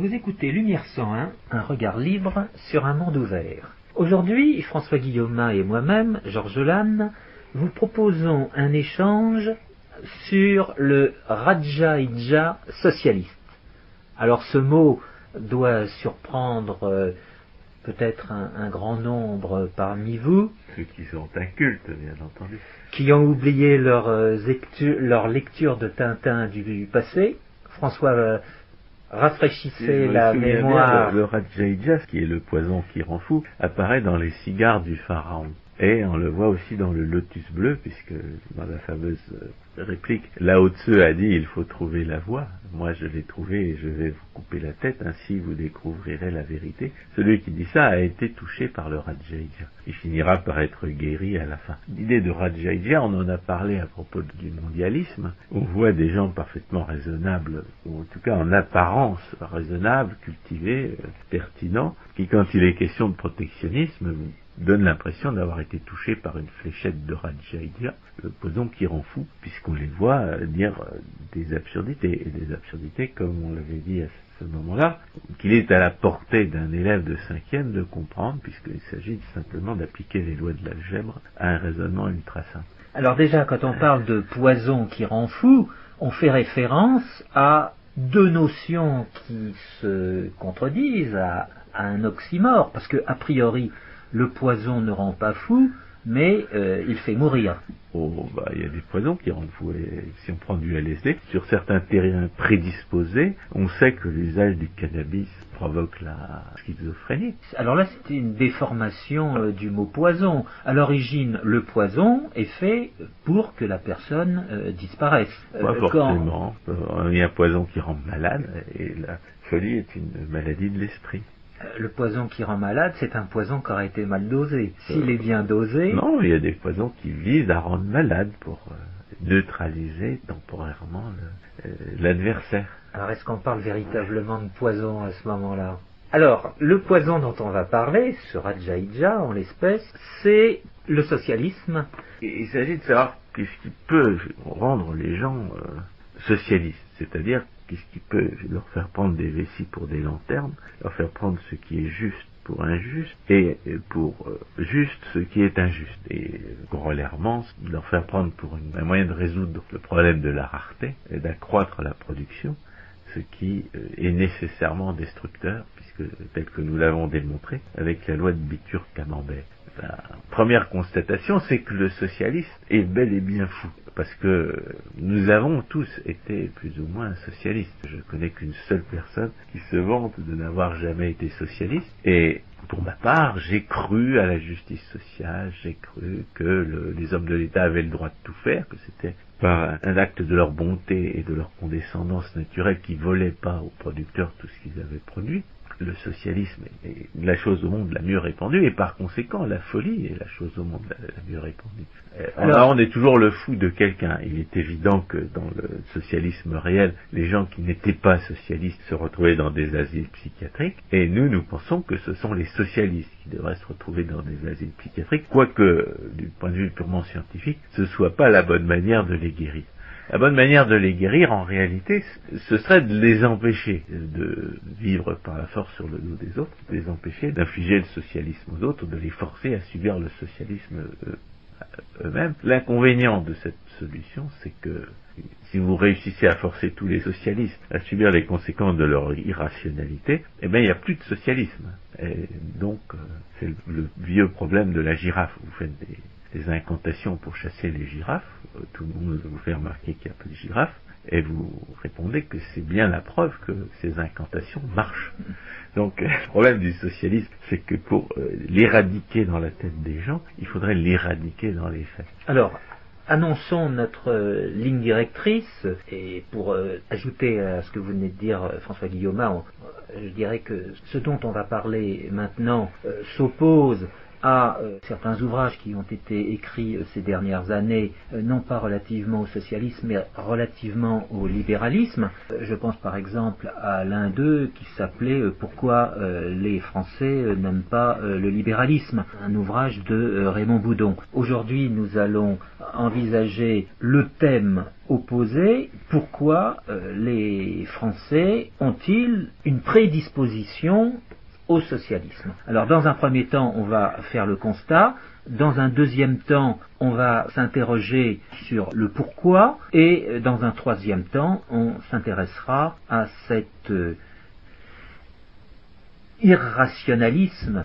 Vous écoutez Lumière 101, un regard libre sur un monde ouvert. Aujourd'hui, François Guillaume et moi-même, Georges Lannes, vous proposons un échange sur le Rajaïdja socialiste. Alors ce mot doit surprendre euh, peut-être un, un grand nombre parmi vous Ceux qui sont incultes, bien entendu. qui ont oublié leur, euh, leur lecture de Tintin du passé. François me la bien, mémoire. Le, le qui est le poison qui rend fou, apparaît dans les cigares du pharaon. Et on le voit aussi dans le lotus bleu, puisque dans la fameuse euh, réplique, Lao Tzu a dit il faut trouver la voie. Moi je l'ai trouvé et je vais vous couper la tête, ainsi vous découvrirez la vérité. Celui qui dit ça a été touché par le Rajaïdja. Il finira par être guéri à la fin. L'idée de Rajaïdja, on en a parlé à propos du mondialisme. On voit des gens parfaitement raisonnables, ou en tout cas en apparence raisonnables, cultivés, euh, pertinents, qui quand il est question de protectionnisme donne l'impression d'avoir été touché par une fléchette de Rajaïdja, le poison qui rend fou, puisqu'on les voit euh, dire euh, des absurdités, et des absurdités, comme on l'avait dit à ce moment-là, qu'il est à la portée d'un élève de cinquième de comprendre, puisqu'il s'agit simplement d'appliquer les lois de l'algèbre à un raisonnement ultra simple. Alors déjà, quand on parle de poison qui rend fou, on fait référence à deux notions qui se contredisent, à, à un oxymore, parce que a priori, le poison ne rend pas fou, mais euh, il fait mourir. Oh, bah, il y a des poisons qui rendent fou. Et si on prend du LSD, sur certains terrains prédisposés, on sait que l'usage du cannabis provoque la schizophrénie. Alors là, c'était une déformation euh, du mot poison. À l'origine, le poison est fait pour que la personne euh, disparaisse. Pas forcément. Il y a un poison qui rend malade, et la folie est une maladie de l'esprit. Le poison qui rend malade, c'est un poison qui aura été mal dosé. S'il est bien dosé, Non, il y a des poisons qui visent à rendre malade pour euh, neutraliser temporairement euh, l'adversaire. alors est-ce qu'on parle véritablement de poison à ce moment-là? Alors, le poison dont on va parler, ce Rajaïdja en l'espèce, c'est le socialisme. Il s'agit de savoir qu'est-ce qui peut rendre les gens euh, socialistes, c'est-à-dire qu'est-ce qui peut leur faire prendre des vessies pour des lanternes, leur faire prendre ce qui est juste pour injuste et pour euh, juste ce qui est injuste. Et euh, corollairement, leur faire prendre pour un moyen de résoudre le problème de la rareté et d'accroître la production, ce qui euh, est nécessairement destructeur, puisque tel que nous l'avons démontré avec la loi de Bitur-Camembert. La première constatation, c'est que le socialiste est bel et bien fou, parce que nous avons tous été plus ou moins socialistes. Je connais qu'une seule personne qui se vante de n'avoir jamais été socialiste, et pour ma part, j'ai cru à la justice sociale, j'ai cru que le- les hommes de l'État avaient le droit de tout faire, que c'était par un acte de leur bonté et de leur condescendance naturelle qui volaient pas aux producteurs tout ce qu'ils avaient produit. Le socialisme est la chose au monde la mieux répandue et par conséquent la folie est la chose au monde la, la mieux répandue. Euh, Alors- on est toujours le fou de quelqu'un. Il est évident que dans le socialisme réel, les gens qui n'étaient pas socialistes se retrouvaient dans des asiles psychiatriques et nous, nous pensons que ce sont les socialistes qui devraient se retrouver dans des asiles psychiatriques, quoique du point de vue purement scientifique, ce soit pas la bonne manière de les guérir. La bonne manière de les guérir, en réalité, ce serait de les empêcher de vivre par la force sur le dos des autres, de les empêcher d'infliger le socialisme aux autres, de les forcer à subir le socialisme euh, eux-mêmes. L'inconvénient de cette solution, c'est que si vous réussissez à forcer tous les socialistes à subir les conséquences de leur irrationalité, eh bien, il n'y a plus de socialisme. Et donc, euh, c'est le, vieux problème de la girafe. Vous des incantations pour chasser les girafes. Euh, Tout le monde vous fait remarquer qu'il n'y a pas de girafes. Et vous répondez que c'est bien la preuve que ces incantations marchent. Donc, le problème du socialisme, c'est que pour euh, l'éradiquer dans la tête des gens, il faudrait l'éradiquer dans les faits. Alors, annonçons notre euh, ligne directrice et pour ajouter à ce que vous venez de dire François Guillaume, je dirais que ce dont on va parler maintenant s'oppose à euh, certains ouvrages qui ont été écrits euh, ces dernières années, euh, non pas relativement au socialisme, mais relativement au libéralisme. je pense par exemple à l'un d'eux qui s'appelait Pourquoi les Français n'aiment pas le libéralisme, un ouvrage de Raymond Boudon. Aujourd'hui, nous allons envisager le thème opposé, pourquoi les Français ont-ils une prédisposition socialisme. Alors dans un premier temps, on va faire le constat, dans un deuxième temps, on va s'interroger sur le pourquoi, et dans un troisième temps, on s'intéressera à cet euh, irrationalisme.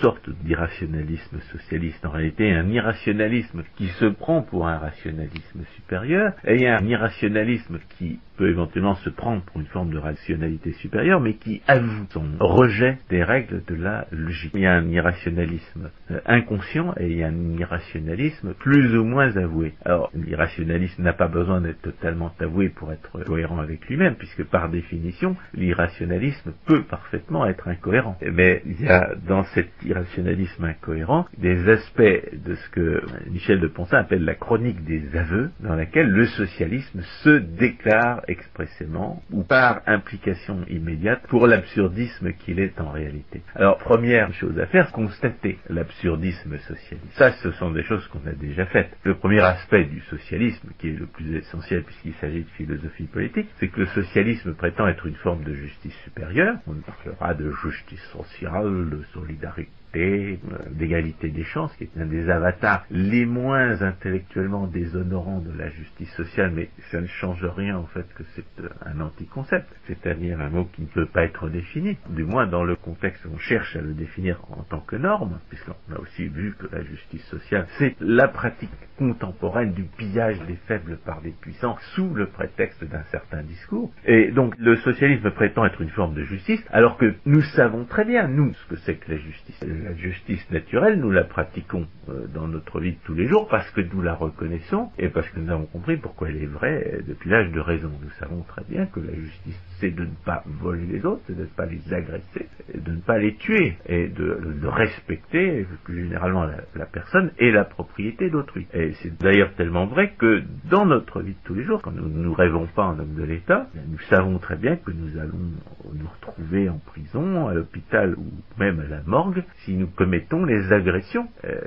Sortes d'irrationalisme socialiste. En réalité, un irrationalisme qui se prend pour un rationalisme supérieur, et un irrationalisme qui peut éventuellement se prendre pour une forme de rationalité supérieure, mais qui avoue son rejet des règles de la logique. Il y a un irrationalisme euh, inconscient et il y a un irrationalisme plus ou moins avoué. Alors, l'irrationalisme n'a pas besoin d'être totalement avoué pour être cohérent avec lui-même, puisque par définition, l'irrationalisme peut parfaitement être incohérent. Mais il y a dans cet irrationalisme incohérent des aspects de ce que Michel de Poncin appelle la chronique des aveux, dans laquelle le socialisme se déclare expressément ou par implication immédiate pour l'absurdisme qu'il est en réalité. Alors, première chose à faire, constater l'absurdisme socialiste. Ça, ce sont des choses qu'on a déjà faites. Le premier aspect du socialisme, qui est le plus essentiel puisqu'il s'agit de philosophie politique, c'est que le socialisme prétend être une forme de justice supérieure. On parlera de justice sociale, de solidarité euh, d'égalité des chances, qui est un des avatars les moins intellectuellement déshonorants de la justice sociale, mais ça ne change rien en fait que c'est euh, un anti-concept, c'est-à-dire un mot qui ne peut pas être défini, du moins dans le contexte où on cherche à le définir en tant que norme, puisqu'on a aussi vu que la justice sociale, c'est la pratique contemporaine du pillage des faibles par les puissants sous le prétexte d'un certain discours. Et donc le socialisme prétend être une forme de justice, alors que nous savons très bien, nous, ce que c'est que la justice la justice naturelle, nous la pratiquons euh, dans notre vie de tous les jours parce que nous la reconnaissons et parce que nous avons compris pourquoi elle est vraie depuis l'âge de raison. Nous savons très bien que la justice, c'est de ne pas voler les autres, c'est de ne pas les agresser, de ne pas les tuer et de, respecter plus généralement la, personne et la propriété d'autrui. Et c'est d'ailleurs tellement vrai que dans notre vie de tous les jours, quand nous ne rêvons pas en homme de l'État, nous savons très bien que nous allons nous retrouver en prison, à l'hôpital ou même à la morgue si nous commettons les agressions euh,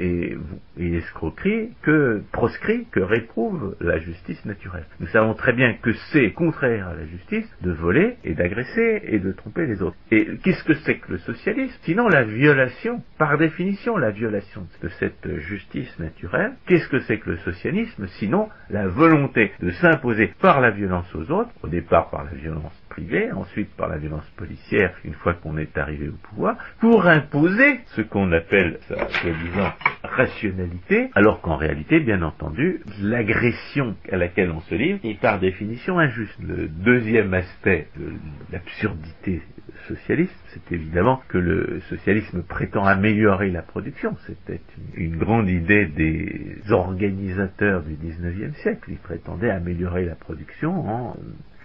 et, et escroqueries que proscrit, que réprouve la justice naturelle. Nous savons très bien que c'est contraire à la justice de voler et d'agresser et de tromper les autres. Et qu'est-ce que c'est que le socialisme? Sinon la violation, par définition la violation de cette justice naturelle. Qu'est-ce que c'est que le socialisme? Sinon la volonté de s'imposer par la violence aux autres, au départ par la violence privée, ensuite par la violence policière une fois qu'on est arrivé au pouvoir, pour imposer ce qu'on appelle, soi-disant, rationalité, alors qu'en réalité, bien entendu, l'agression à laquelle on se livre est par définition injuste. Le deuxième aspect de l'absurdité socialiste, c'est évidemment que le socialisme prétend améliorer la production. C'était une, grande idée des organisateurs du 19e siècle. Ils prétendaient améliorer la production en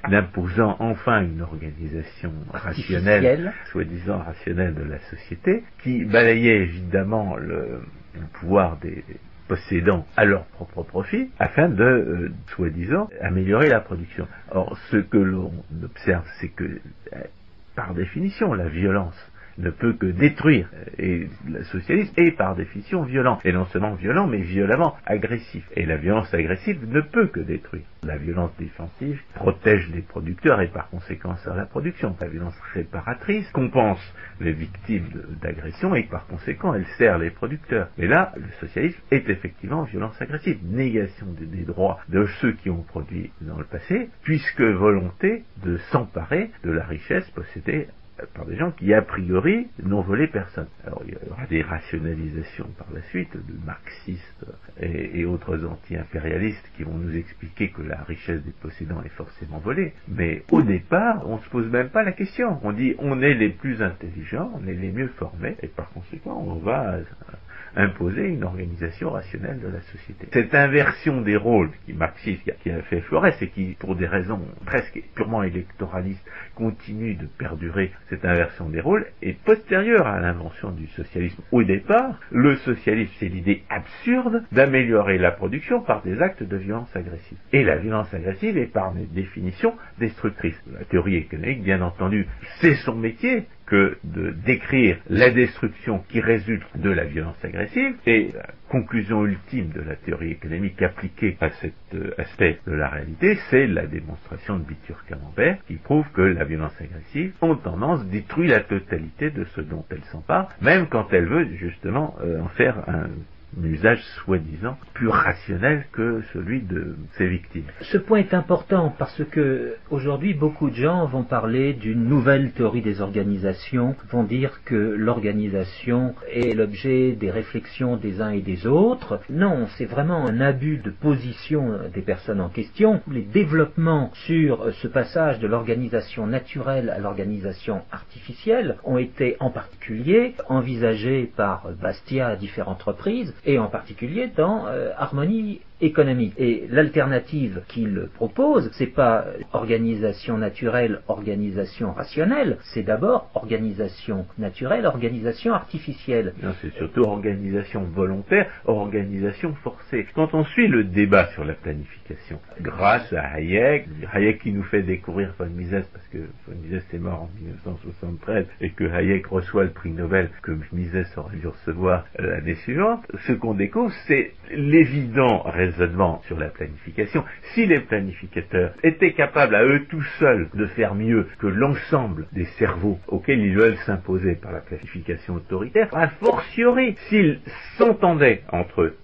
imposant enfin une organisation rationnelle, soi-disant rationnelle de la société, qui balayait évidemment le, pouvoir des possédants à leur propre profit, afin de, euh, soi-disant, améliorer la production. Or, ce que l'on observe, c'est que, euh, par définition, la violence ne peut que détruire. Et le socialisme est par définition violent. Et non seulement violent, mais violemment agressif. Et la violence agressive ne peut que détruire. La violence défensive protège les producteurs et par conséquent sert la production. La violence réparatrice compense les victimes d'agression et par conséquent elle sert les producteurs. Mais là, le socialisme est effectivement violence agressive, négation des droits de ceux qui ont produit dans le passé, puisque volonté de s'emparer de la richesse possédée par des gens qui, a priori, n'ont volé personne. Alors, il y aura des rationalisations par la suite de marxistes et, autres anti-impérialistes qui vont nous expliquer que la richesse des possédants est forcément volée. Mais au départ, on se pose même pas la question. On dit, on est les plus intelligents, on est les mieux formés, et par conséquent, on va imposer une organisation rationnelle de la société. Cette inversion des rôles qui marxiste qui a fait Flores et qui, pour des raisons presque purement électoralistes, continue de perdurer, cette inversion des rôles, est postérieure à l'invention du socialisme. Au départ, le socialisme, c'est l'idée absurde d'améliorer la production par des actes de violence agressive. Et la violence agressive est par définition destructrice. La théorie économique, bien entendu, c'est son métier, que de décrire la destruction qui résulte de la violence agressive et la conclusion ultime de la théorie économique appliquée à cet euh, aspect de la réalité, c'est la démonstration de Bitur-Camembert qui prouve que la violence agressive, en tendance, détruit la totalité de ce dont elle s'empare, même quand elle veut justement euh, en faire un usage soi-disant plus rationnel que celui de ses victimes. Ce point est important parce que aujourd'hui beaucoup de gens vont parler d'une nouvelle théorie des organisations, vont dire que l'organisation est l'objet des réflexions des uns et des autres. Non, c'est vraiment un abus de position des personnes en question. Les développements sur ce passage de l'organisation naturelle à l'organisation artificielle ont été en particulier envisagés par Bastia à différentes reprises et en particulier dans euh, Harmonie économique. Et l'alternative qu'il propose, c'est pas organisation naturelle, organisation rationnelle, c'est d'abord organisation naturelle, organisation artificielle. c'est surtout organisation volontaire, organisation forcée. Quand on suit le débat sur la planification, grâce à Hayek, Hayek qui nous fait découvrir von Mises parce que von Mises est mort en 1973 et que Hayek reçoit le prix Nobel que Mises aurait dû recevoir l'année suivante, ce qu'on découvre, c'est l'évident raisonnement sur la planification. Si les planificateurs étaient capables à eux tout seuls de faire mieux que l'ensemble des cerveaux auxquels ils veulent s'imposer par la planification autoritaire, a fortiori s'ils s'entendaient entre eux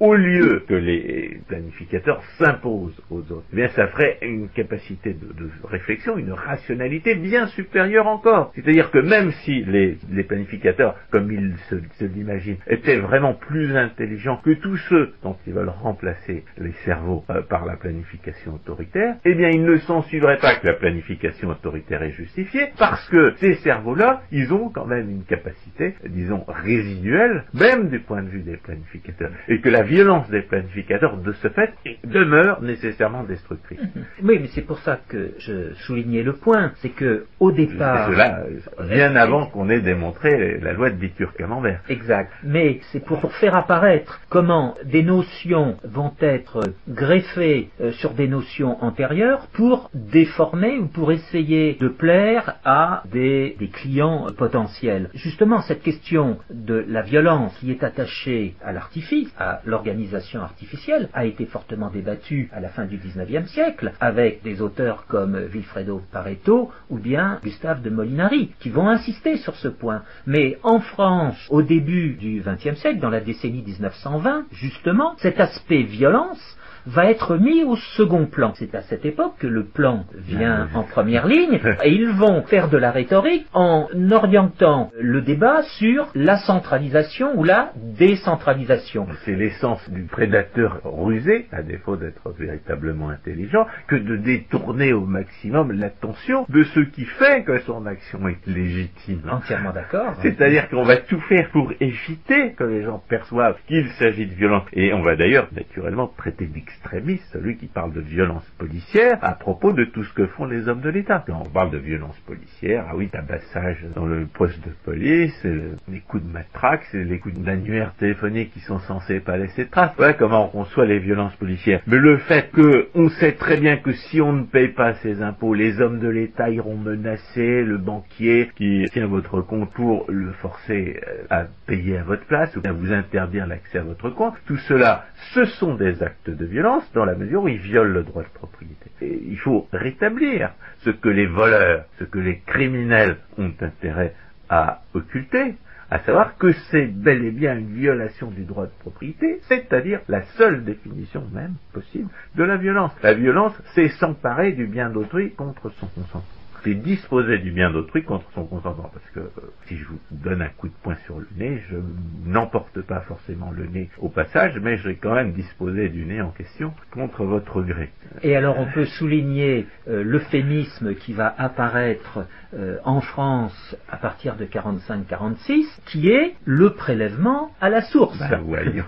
au lieu que les planificateurs s'imposent aux autres, eh bien ça ferait une capacité de, réflexion, une rationalité bien supérieure encore. C'est-à-dire que même si les, planificateurs, comme ils se, l'imaginent, étaient vraiment plus intelligents que tous ceux dont ils veulent remplacer les cerveaux euh, par la planification autoritaire, eh bien il ne s'en suivrait pas que la planification autoritaire est justifiée, parce que ces cerveaux-là, ils ont quand même une capacité, disons, résiduelle, même du point de vue des planificateurs, et que la violence des planificateurs, de ce fait, demeure nécessairement destructrice. Mhm. Oui, mais c'est pour ça que je soulignais le point, c'est que au départ... cela, bien avant qu'on ait démontré la loi de Bitur-Camembert. Exact. Mais c'est pour, faire apparaître comment des notions vont être greffées euh, sur des notions antérieures pour déformer ou pour essayer de plaire à des, des clients potentiels. Justement, cette question de la violence qui est attachée à l'artifice, à l'organisation artificielle a été fortement débattue à la fin du XIXe siècle avec des auteurs comme Vilfredo Pareto ou bien Gustave de Molinari qui vont insister sur ce point. Mais en France, au début du XXe siècle, dans la décennie 1920, justement, cet aspect violence va être mis au second plan. C'est à cette époque que le plan vient en première ligne et ils vont faire de la rhétorique en orientant le débat sur la centralisation ou la décentralisation. C'est l'essence du prédateur rusé, à défaut d'être véritablement intelligent, que de détourner au maximum l'attention de ce qui fait que son action est légitime. Entièrement d'accord. C'est-à-dire qu'on va tout faire pour éviter que les gens perçoivent qu'il s'agit de violence. Et on va d'ailleurs naturellement traiter extrémiste, celui qui parle de violence policière à propos de tout ce que font les hommes de l'État. Quand on parle de violence policière, ah oui, tabassage dans le poste de police, les coups de matraque, les coups d'annuaire téléphonique qui sont censés pas laisser de traces. Voilà comment on conçoit les violences policières. Mais le fait que on sait très bien que si on ne paye pas ses impôts, les hommes de l'État iront menacer le banquier qui tient votre compte pour le forcer euh, à payer à votre place ou à vous interdire l'accès à votre compte, tout cela, ce sont des actes de violence dans la mesure où ils violent le droit de propriété. Il faut rétablir ce que les voleurs, ce que les criminels ont intérêt à occulter, à savoir que c'est bel et bien une violation du droit de propriété, c'est-à-dire la seule définition même possible de la violence. La violence, c'est s'emparer du bien d'autrui contre son consentement. C'est disposer du bien d'autrui contre son consentement. Parce que euh, si je vous donne un coup de poing sur le nez, je n'emporte pas forcément le nez au passage, mais je vais quand même disposer du nez en question contre votre gré. Et alors on peut souligner euh, l'euphémisme qui va apparaître euh, en France à partir de 45-46, qui est le prélèvement à la source. Voyons.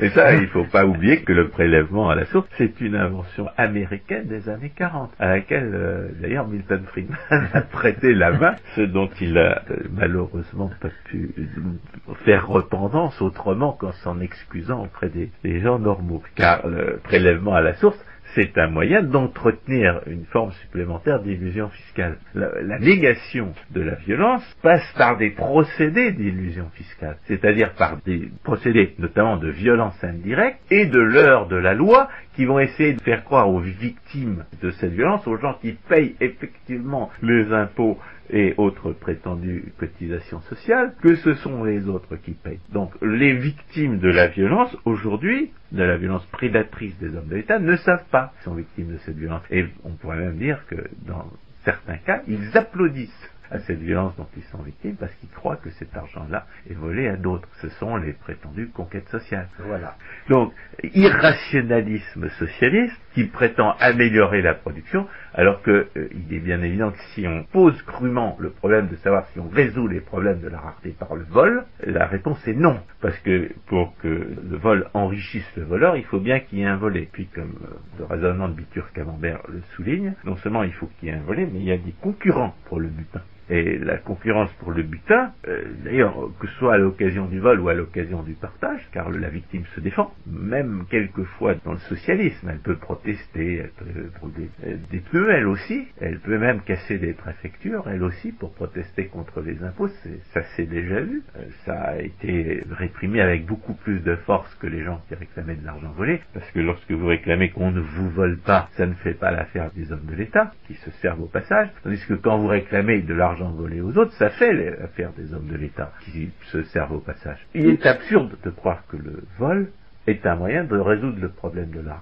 Et ça, il ne faut pas oublier que le prélèvement à la source, c'est une invention américaine des années 40, à laquelle euh, d'ailleurs Milton Friedman a prêté la main, ce dont il a euh, malheureusement pas pu faire repentance autrement qu'en s'en excusant auprès des gens normaux. Car le prélèvement à la source, c'est un moyen d'entretenir une forme supplémentaire d'illusion fiscale. La, négation de la violence passe par des procédés d'illusion fiscale, c'est-à-dire par des procédés notamment de violence indirecte et de l'heure de la loi qui vont essayer de faire croire aux victimes de cette violence, aux gens qui payent effectivement les impôts et autres prétendues cotisations sociales, que ce sont les autres qui payent. Donc les victimes de la violence, aujourd'hui, de la violence prédatrice des hommes de l'État, ne savent pas qu'ils sont victimes de cette violence. Et on pourrait même dire que dans certains cas, ils applaudissent à cette violence dont ils sont victimes parce qu'ils croient que cet argent-là est volé à d'autres. Ce sont les prétendues conquêtes sociales. Voilà. Donc, irrationalisme socialiste qui prétend améliorer la production alors qu'il euh, est bien évident que si on pose crûment le problème de savoir si on résout les problèmes de la rareté par le vol, la réponse est non. Parce que pour que le vol enrichisse le voleur, il faut bien qu'il y ait un volé. Puis comme euh, le raisonnement de Bitur Camembert le souligne, non seulement il faut qu'il y ait un volé, mais il y a des concurrents pour le butin. Et la concurrence pour le butin, euh, d'ailleurs, que ce soit à l'occasion du vol ou à l'occasion du partage, car la victime se défend, même quelquefois dans le socialisme, elle peut protester, elle peut brûler des pneus, elle aussi, elle peut même casser des préfectures, elle aussi, pour protester contre les impôts, ça s'est déjà vu, euh, ça a été réprimé avec beaucoup plus de force que les gens qui réclamaient de l'argent volé, parce que lorsque vous réclamez qu'on ne vous vole pas, ça ne fait pas l'affaire des hommes de l'État, qui se servent au passage, tandis que quand vous réclamez de l'argent volé aux autres, ça fait l'affaire des hommes de l'État qui se servent au passage. Il est absurde de croire que le vol est un moyen de résoudre le problème de la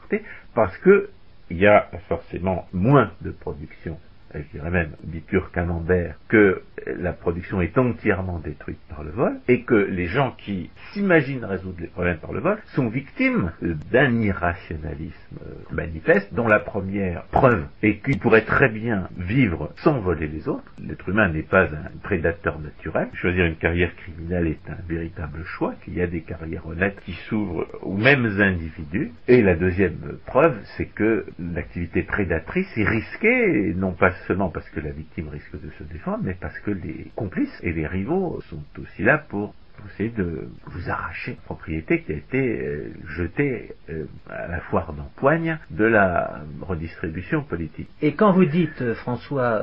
parce que il y a forcément moins de production je dirais même pur camembert, que la production est entièrement détruite par le vol et que les gens qui s'imaginent résoudre les problèmes par le vol sont victimes d'un irrationalisme manifeste dont la première preuve est qu'ils pourraient très bien vivre sans voler les autres. L'être humain n'est pas un prédateur naturel. Choisir une carrière criminelle est un véritable choix, qu'il y a des carrières honnêtes qui s'ouvrent aux mêmes individus. Et la deuxième preuve, c'est que l'activité prédatrice est risquée, non pas seulement parce que la victime risque de se défendre, mais parce que les complices et les rivaux sont aussi là pour essayer de vous arracher une propriété qui a été euh, jetée euh, à la foire d'empoigne de la redistribution politique. Et quand vous dites, euh, François,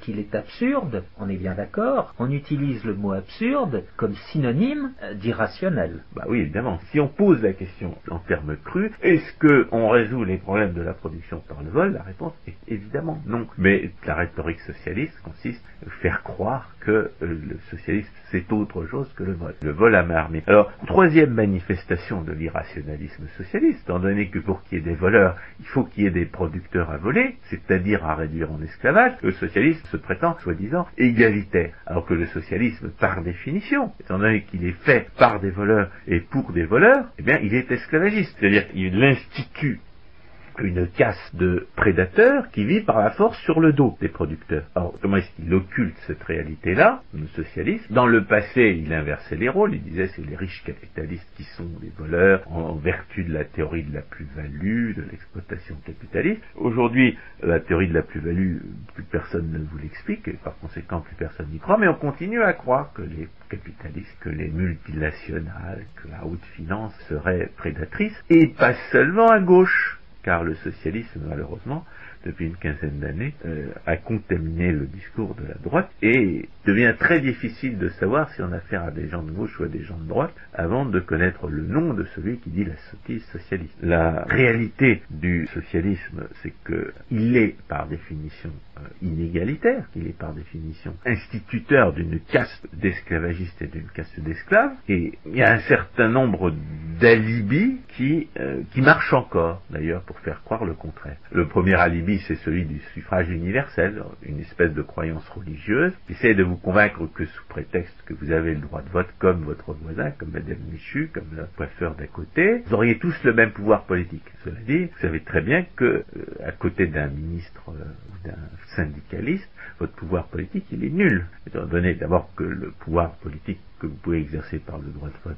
qu'il est absurde, on est bien d'accord, on utilise le mot absurde comme synonyme d'irrationnel. Bah oui, évidemment. Si on pose la question en termes crus, est-ce qu'on résout les problèmes de la production par le vol? La réponse est évidemment non. Mais la rhétorique socialiste consiste à faire croire que le socialisme c'est autre chose que le vol le vol à main armée. Alors, troisième manifestation de l'irrationalisme socialiste, étant donné que pour qu'il y ait des voleurs, il faut qu'il y ait des producteurs à voler, c'est-à-dire à réduire en esclavage, le socialisme se prétend, soi-disant, égalitaire. Alors que le socialisme, par définition, étant donné qu'il est fait par des voleurs et pour des voleurs, eh bien, il est esclavagiste. C'est-à-dire qu'il institue une caste de prédateurs qui vit par la force sur le dos des producteurs. Alors, comment est-ce qu'il occulte cette réalité-là, le socialiste Dans le passé, il inversait les rôles, il disait c'est les riches capitalistes qui sont les voleurs en vertu de la théorie de la plus-value, de l'exploitation capitaliste. Aujourd'hui, la théorie de la plus-value, plus personne ne vous l'explique, et par conséquent, plus personne n'y croit, mais on continue à croire que les capitalistes, que les multinationales, que la haute finance seraient prédatrices, et pas seulement à gauche car le socialisme, malheureusement, depuis une quinzaine d'années, euh, a contaminé le discours de la droite et devient très difficile de savoir si on a affaire à des gens de gauche ou à des gens de droite avant de connaître le nom de celui qui dit la sottise socialiste. La réalité du socialisme, c'est qu'il est par définition euh, inégalitaire, qu'il est par définition instituteur d'une caste d'esclavagistes et d'une caste d'esclaves, et il y a un certain nombre d'alibis qui, euh, qui marchent encore, d'ailleurs, pour faire croire le contraire. Le premier alibi c'est celui du suffrage universel, une espèce de croyance religieuse, qui essaie de vous convaincre que sous prétexte que vous avez le droit de vote comme votre voisin, comme Madame Michu, comme le coiffeur d'à côté, vous auriez tous le même pouvoir politique. Cela dit, vous savez très bien que, euh, à côté d'un ministre euh, ou d'un syndicaliste, votre pouvoir politique, il est nul. Étant donné d'abord que le pouvoir politique que vous pouvez exercer par le droit de vote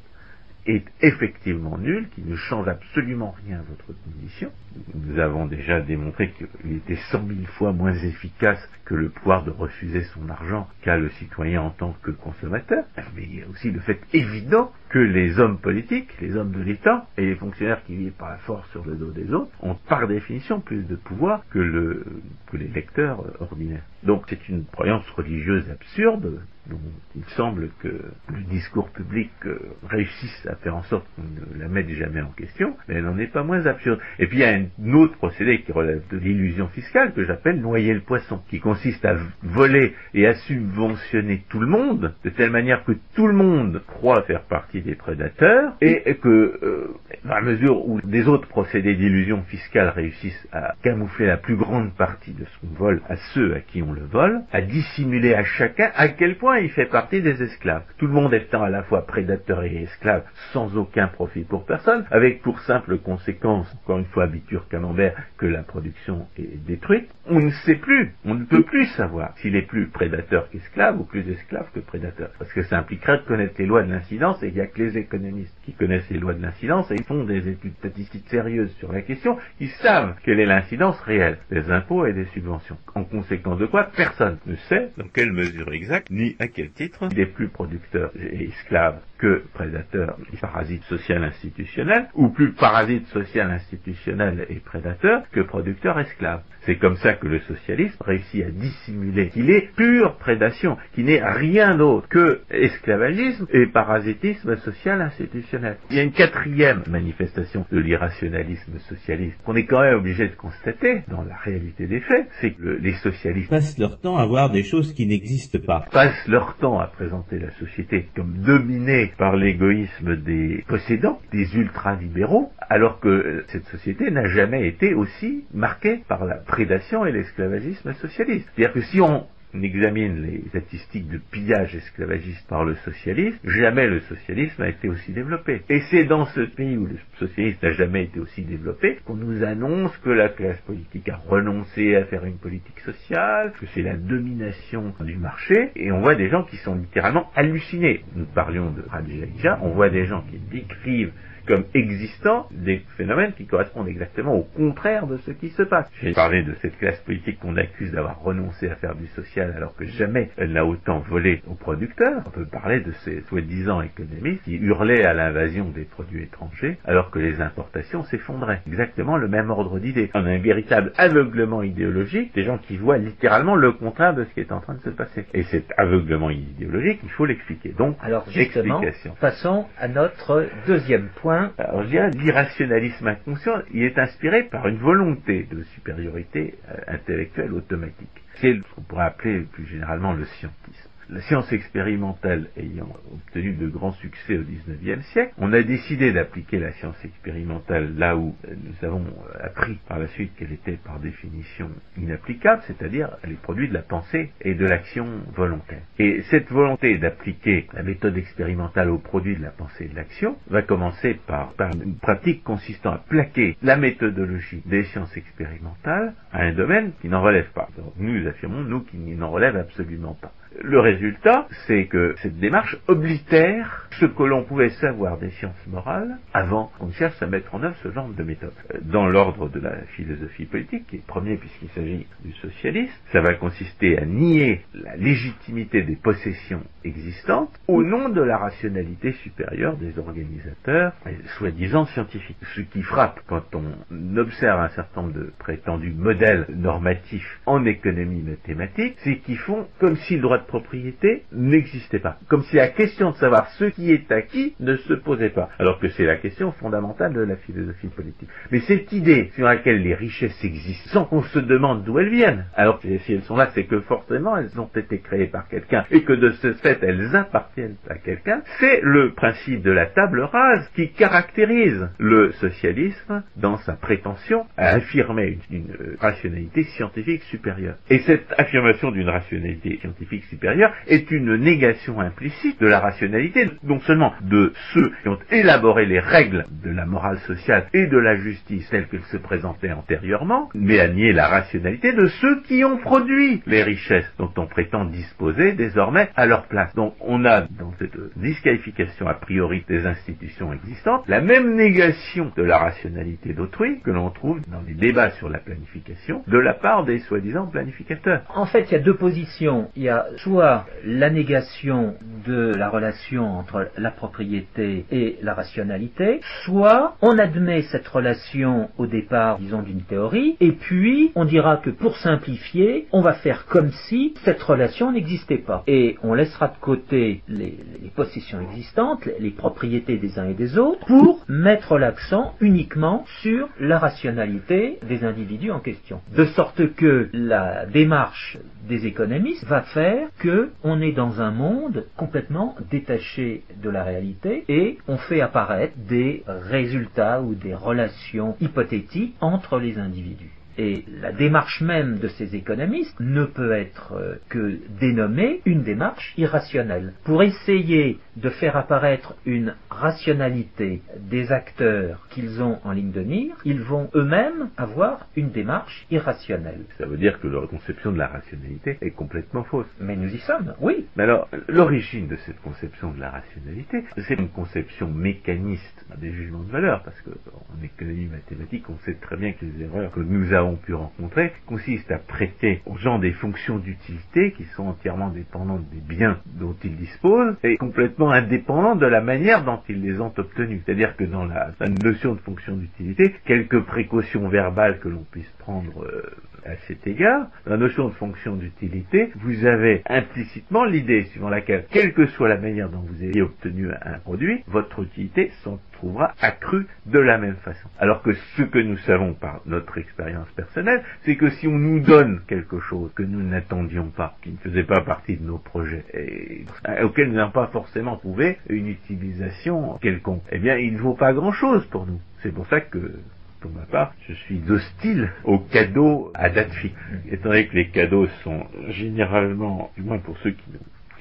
est effectivement nul, qui ne change absolument rien à votre condition. Nous avons déjà démontré qu'il était cent mille fois moins efficace que le pouvoir de refuser son argent qu'a le citoyen en tant que consommateur. Mais il y a aussi le fait évident que les hommes politiques, les hommes de l'État et les fonctionnaires qui vivent par la force sur le dos des autres ont par définition plus de pouvoir que, le, que les lecteurs ordinaires. Donc c'est une croyance religieuse absurde dont il semble que le discours public euh, réussisse à faire en sorte qu'on ne la mette jamais en question, mais elle n'en est pas moins absurde. Et puis il y a un autre procédé qui relève de l'illusion fiscale que j'appelle noyer le poisson, qui consiste à voler et à subventionner tout le monde, de telle manière que tout le monde croit faire partie des prédateurs, et que, euh, à mesure où des autres procédés d'illusion fiscale réussissent à camoufler la plus grande partie de son vol à ceux à qui on le vole, à dissimuler à chacun à quel point il fait partie des esclaves. Tout le monde étant à la fois prédateur et esclave, sans aucun profit pour personne, avec pour simple conséquence, encore une fois habiture camembert, que la production est détruite, on ne sait plus, on ne peut plus savoir s'il est plus prédateur qu'esclave ou plus esclave que prédateur. Parce que ça impliquerait de connaître les lois de l'incidence et il n'y a que les économistes qui connaissent les lois de l'incidence et font des études statistiques sérieuses sur la question, ils savent quelle est l'incidence réelle des impôts et des subventions. En conséquence de quoi, personne ne sait dans quelle mesure exacte, ni à quel titre il est plus producteur et esclave que prédateur et parasite social institutionnel, ou plus parasite social institutionnel et prédateur que producteur esclave. C'est comme ça que le socialisme réussit à dissimuler qu'il est pure prédation, qu'il n'est rien d'autre que esclavagisme et parasitisme social institutionnel. Il y a une quatrième manifestation de l'irrationalisme socialiste qu'on est quand même obligé de constater dans la réalité des faits, c'est que les socialistes passent leur temps à voir des choses qui n'existent pas. Passent leur temps à présenter la société comme dominée par l'égoïsme des possédants, des ultra-libéraux, alors que cette société n'a jamais été aussi marquée par la prédation et l'esclavagisme socialiste. C'est-à-dire que si on on examine les statistiques de pillage esclavagiste par le socialisme, jamais le socialisme a été aussi développé. Et c'est dans ce pays où le socialisme n'a jamais été aussi développé qu'on nous annonce que la classe politique a renoncé à faire une politique sociale, que c'est la domination du marché, et on voit des gens qui sont littéralement hallucinés. Nous parlions de Radja on voit des gens qui décrivent comme existant des phénomènes qui correspondent exactement au contraire de ce qui se passe. J'ai parlé de cette classe politique qu'on accuse d'avoir renoncé à faire du social alors que jamais elle n'a autant volé aux producteurs. On peut parler de ces soi-disant économistes qui hurlaient à l'invasion des produits étrangers alors que les importations s'effondraient. Exactement le même ordre d'idées. On a un véritable aveuglement idéologique des gens qui voient littéralement le contraire de ce qui est en train de se passer. Et cet aveuglement idéologique, il faut l'expliquer. Donc, alors justement, passons à notre deuxième point alors je dirais, l'irrationalisme inconscient, il est inspiré par une volonté de supériorité euh, intellectuelle automatique. C'est ce qu'on pourrait appeler plus généralement le scientisme la science expérimentale ayant obtenu de grands succès au XIXe siècle, on a décidé d'appliquer la science expérimentale là où nous avons appris par la suite qu'elle était par définition inapplicable, c'est-à-dire les produits de la pensée et de l'action volontaire. Et cette volonté d'appliquer la méthode expérimentale aux produits de la pensée et de l'action va commencer par, une pratique consistant à plaquer la méthodologie des sciences expérimentales à un domaine qui n'en relève pas. Nous affirmons, nous, qui n'en relève absolument pas. Le résultat, c'est que cette démarche oblitère ce que l'on pouvait savoir des sciences morales avant qu'on cherche à mettre en œuvre ce genre de méthode. Dans l'ordre de la philosophie politique, qui est premier puisqu'il s'agit du socialisme, ça va consister à nier la légitimité des possessions existantes au nom de la rationalité supérieure des organisateurs, soi-disant scientifiques. Ce qui frappe quand on observe un certain nombre de prétendus modèles normatifs en économie mathématique, c'est qu'ils font comme si le droit propriété n'existait pas. Comme si la question de savoir ce qui est acquis ne se posait pas. Alors que c'est la question fondamentale de la philosophie politique. Mais cette idée sur laquelle les richesses existent, sans qu'on se demande d'où elles viennent, alors que si elles sont là, c'est que forcément elles ont été créées par quelqu'un, et que de ce fait elles appartiennent à quelqu'un, c'est le principe de la table rase qui caractérise le socialisme dans sa prétention à affirmer une, rationalité scientifique supérieure. Et cette affirmation d'une rationalité scientifique est une négation implicite de la rationalité, non seulement de ceux qui ont élaboré les règles de la morale sociale et de la justice telles qu'elles se présentaient antérieurement, mais à nier la rationalité de ceux qui ont produit les richesses dont on prétend disposer désormais à leur place. Donc on a dans cette disqualification a priori des institutions existantes la même négation de la rationalité d'autrui que l'on trouve dans les débats sur la planification de la part des soi-disant planificateurs. En fait, il y a deux positions. Il y a soit la négation de la relation entre la propriété et la rationalité, soit on admet cette relation au départ, disons, d'une théorie, et puis on dira que pour simplifier, on va faire comme si cette relation n'existait pas. Et on laissera de côté les, possessions existantes, les propriétés des uns et des autres, pour mettre l'accent uniquement sur la rationalité des individus en question. De sorte que la démarche des économistes va faire que on est dans un monde complètement détaché de la réalité et on fait apparaître des résultats ou des relations hypothétiques entre les individus. Et la démarche même de ces économistes ne peut être euh, que dénommée une démarche irrationnelle. Pour essayer de faire apparaître une rationalité des acteurs qu'ils ont en ligne de mire, ils vont eux-mêmes avoir une démarche irrationnelle. Ça veut dire que leur conception de la rationalité est complètement fausse. Mais nous y sommes, oui. Mais alors, l'origine de cette conception de la rationalité, c'est une conception mécaniste des jugements de valeur, parce qu'en économie mathématique, on sait très bien que les erreurs que nous avons pu rencontrer consiste à prêter aux gens des fonctions d'utilité qui sont entièrement dépendantes des biens dont ils disposent et complètement indépendantes de la manière dont ils les ont obtenus. C'est-à-dire que dans la, notion de fonction d'utilité, quelques précautions verbales que l'on puisse prendre euh, à cet égard, dans la notion de fonction d'utilité, vous avez implicitement l'idée suivant laquelle, quelle que soit la manière dont vous ayez obtenu un produit, votre utilité s'en trouvera accrue de la même façon. Alors que ce que nous savons par notre expérience personnelle, c'est que si on nous donne quelque chose que nous n'attendions pas, qui ne faisait pas partie de nos projets, et auquel nous n'avons pas forcément trouvé une utilisation quelconque, eh bien il ne vaut pas grand-chose pour nous. C'est pour ça que pour ma part, je suis hostile aux cadeaux à date fixe. Étant donné que les cadeaux sont généralement, du moins pour ceux qui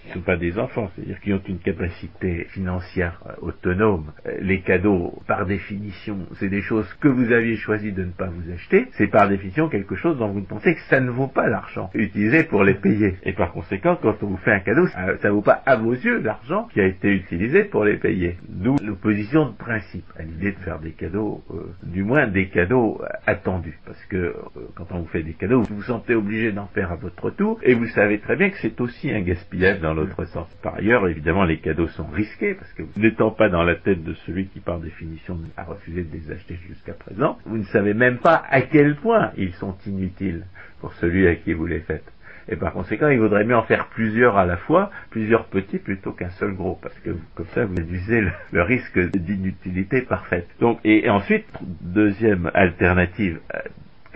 ne sont pas des enfants, c'est-à-dire qui ont une capacité financière euh, autonome. Euh, les cadeaux, par définition, c'est des choses que vous aviez choisi de ne pas vous acheter. C'est par définition quelque chose dont vous pensez que ça ne vaut pas l'argent utilisé pour les payer. Et par conséquent, quand on vous fait un cadeau, ça ne vaut pas à vos yeux l'argent qui a été utilisé pour les payer. D'où l'opposition de principe à l'idée de faire des cadeaux, euh, du moins des cadeaux attendus. Parce que quand on vous fait des cadeaux, vous vous sentez obligé d'en faire à votre tour, et vous savez très bien que c'est aussi un gaspillage dans l'autre sens. Par ailleurs, évidemment, les cadeaux sont risqués parce que n'étant pas dans la tête de celui qui, par définition, a refusé de les acheter jusqu'à présent, vous ne savez même pas à quel point ils sont inutiles pour celui à qui vous les faites. Et par conséquent, il vaudrait mieux en faire plusieurs à la fois, plusieurs petits plutôt qu'un seul gros, parce que comme ça, vous réduisez le, risque d'inutilité parfaite. Donc, et ensuite, deuxième alternative euh,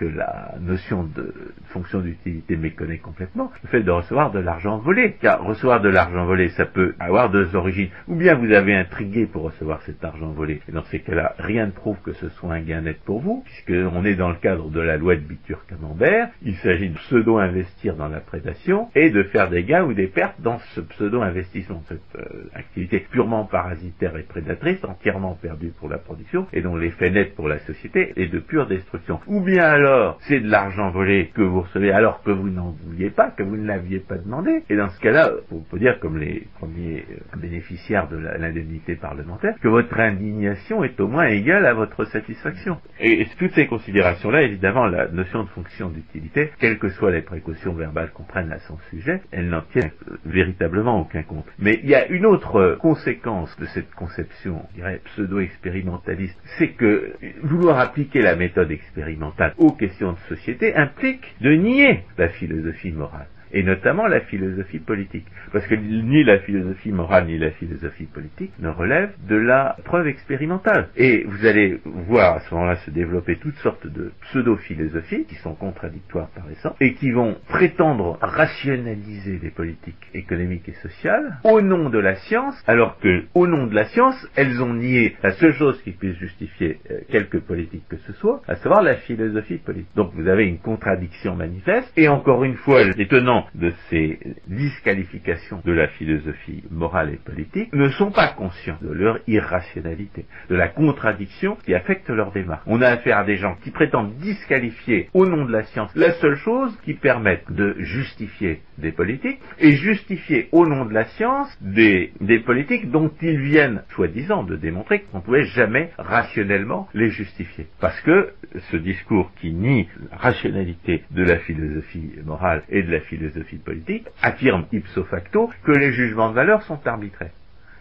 que la notion de fonction d'utilité méconnaît complètement, le fait de recevoir de l'argent volé. Car recevoir de l'argent volé, ça peut avoir deux origines. Ou bien vous avez intrigué pour recevoir cet argent volé, et dans ces cas-là, rien ne prouve que ce soit un gain net pour vous, puisqu'on est dans le cadre de la loi de Bitur-Camembert, il s'agit de pseudo-investir dans la prédation, et de faire des gains ou des pertes dans ce pseudo-investissement, cette euh, activité purement parasitaire et prédatrice, entièrement perdue pour la production, et dont l'effet net pour la société est de pure destruction. Ou bien alors, alors c'est de l'argent volé que vous recevez alors que vous n'en vouliez pas, que vous ne l'aviez pas demandé. Et dans ce cas-là, on peut dire comme les premiers bénéficiaires de l'indemnité parlementaire, que votre indignation est au moins égale à votre satisfaction. Et, toutes ces considérations-là, évidemment, la notion de fonction d'utilité, quelles que soient les précautions verbales qu'on prenne à son sujet, elles n'en euh, véritablement aucun compte. Mais il y a une autre conséquence de cette conception, je dirais, pseudo-expérimentaliste, c'est que vouloir appliquer la méthode expérimentale au questions de société implique de nier la philosophie morale. Et notamment la philosophie politique. Parce que ni la philosophie morale ni la philosophie politique ne relèvent de la preuve expérimentale. Et vous allez voir à ce moment-là se développer toutes sortes de pseudo-philosophies qui sont contradictoires par essence et qui vont prétendre rationaliser les politiques économiques et sociales au nom de la science, alors que au nom de la science, elles ont nié la seule chose qui puisse justifier euh, quelque politique que ce soit, à savoir la philosophie politique. Donc vous avez une contradiction manifeste, et encore une fois, les tenants de ces disqualifications de la philosophie morale et politique ne sont pas conscients de leur irrationalité, de la contradiction qui affecte leur démarche. On a affaire à des gens qui prétendent disqualifier au nom de la science la seule chose qui permette de justifier des politiques et justifier au nom de la science des, des politiques dont ils viennent, soi-disant, de démontrer qu'on ne pouvait jamais rationnellement les justifier. Parce que ce discours qui nie la rationalité de la philosophie morale et de la philosophie politique affirme ipso facto que les jugements de valeur sont arbitraires.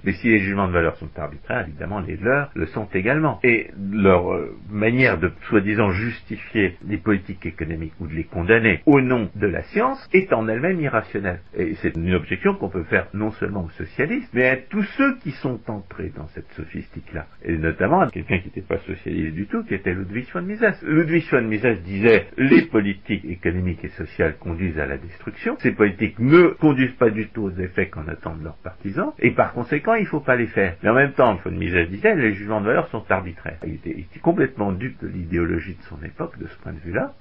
Mais si les jugements de valeur sont arbitraires, évidemment, les leurs le sont également. Et leur euh, manière de soi-disant justifier les politiques économiques ou de les condamner au nom de la science est en elle-même irrationnelle. Et c'est une objection qu'on peut faire non seulement aux socialistes, mais à tous ceux qui sont entrés dans cette sophistique-là. Et notamment à quelqu'un qui n'était pas socialiste du tout, qui était Ludwig von Mises. Ludwig von Mises disait les politiques économiques et sociales conduisent à la destruction. Ces politiques ne conduisent pas du tout aux effets qu'en attendent leurs partisans. Et par conséquent, il ne faut pas les faire. Mais en même temps, von Mises disait, les jugements de valeur sont arbitraires. Il était, il était complètement dupe de l'idéologie de son époque, de ce point de vue-là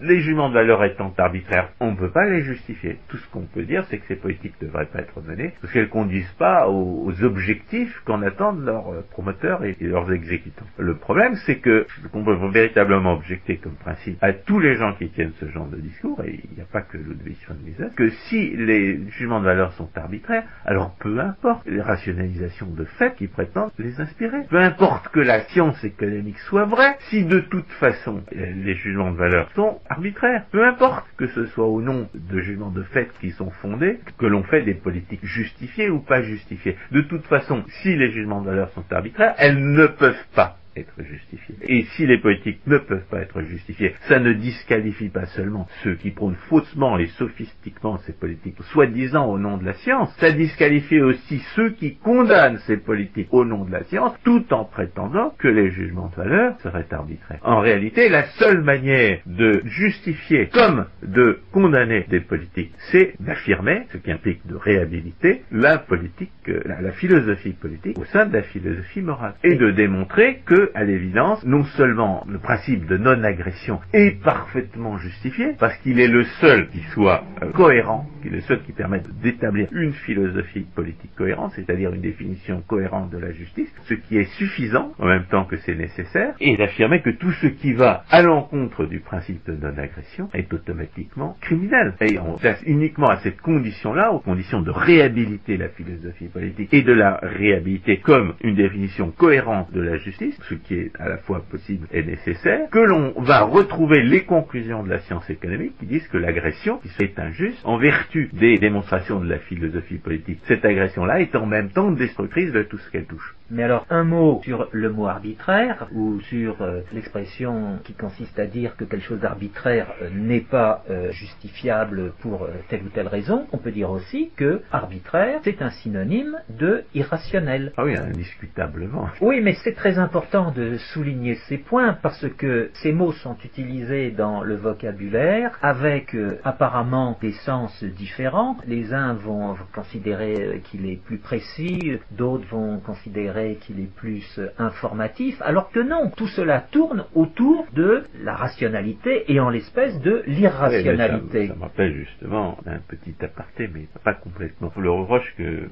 les jugements de valeur étant arbitraires, on ne peut pas les justifier. Tout ce qu'on peut dire, c'est que ces politiques ne devraient pas être menées parce qu'elles ne conduisent pas aux, objectifs qu'en attendent leurs euh, promoteurs et, leurs exécutants. Le problème, c'est que qu'on peut véritablement objecter comme principe à tous les gens qui tiennent ce genre de discours, et il n'y a pas que Ludwig von Mises, que si les jugements de valeur sont arbitraires, alors peu importe les rationalisations de fait qui prétendent les inspirer. Peu importe que la science économique soit vraie, si de toute façon les jugements de valeur sont arbitraires. Peu importe que ce soit au nom de jugements de fait qui sont fondés, que l'on fait des politiques justifiées ou pas justifiées. De toute façon, si les jugements de valeur sont arbitraires, elles ne peuvent pas être justifiées. Et si les politiques ne peuvent pas être justifiées, ça ne disqualifie pas seulement ceux qui prônent faussement et sophistiquement ces politiques, soi-disant au nom de la science, ça disqualifie aussi ceux qui condamnent ces politiques au nom de la science, tout en prétendant que les jugements de valeur seraient arbitraires. En réalité, la seule manière de justifier comme de condamner des politiques, c'est d'affirmer, ce qui implique de réhabiliter, la politique, euh, la philosophie politique au sein de la philosophie morale, et de démontrer que à l'évidence, non seulement le principe de non-agression est parfaitement justifié, parce qu'il est le seul qui soit euh, cohérent, qui est le seul qui permette d'établir une philosophie politique cohérente, c'est-à-dire une définition cohérente de la justice, ce qui est suffisant en même temps que c'est nécessaire, et d'affirmer que tout ce qui va à l'encontre du principe de non-agression est automatiquement criminel. Et on place uniquement à cette condition-là, aux conditions de réhabiliter la philosophie politique et de la réhabiliter comme une définition cohérente de la justice, ce qui est à la fois possible et nécessaire, que l'on va retrouver les conclusions de la science économique qui disent que l'agression est injuste en vertu des démonstrations de la philosophie politique. Cette agression-là est en même temps destructrice de tout ce qu'elle touche. Mais alors, un mot sur le mot arbitraire, ou sur euh, l'expression qui consiste à dire que quelque chose d'arbitraire euh, n'est pas euh, justifiable pour telle ou telle raison. On peut dire aussi que arbitraire, c'est un synonyme de irrationnel. Ah oui, indiscutablement. Oui, mais c'est très important de souligner ces points parce que ces mots sont utilisés dans le vocabulaire avec apparemment des sens différents. Les uns vont considérer qu'il est plus précis, d'autres vont considérer qu'il est plus euh, informatif, alors que non, tout cela tourne autour de la rationalité et en l'espèce de l'irrationalité. ça, me rappelle justement un petit aparté, mais pas complètement. Le reproche que euh,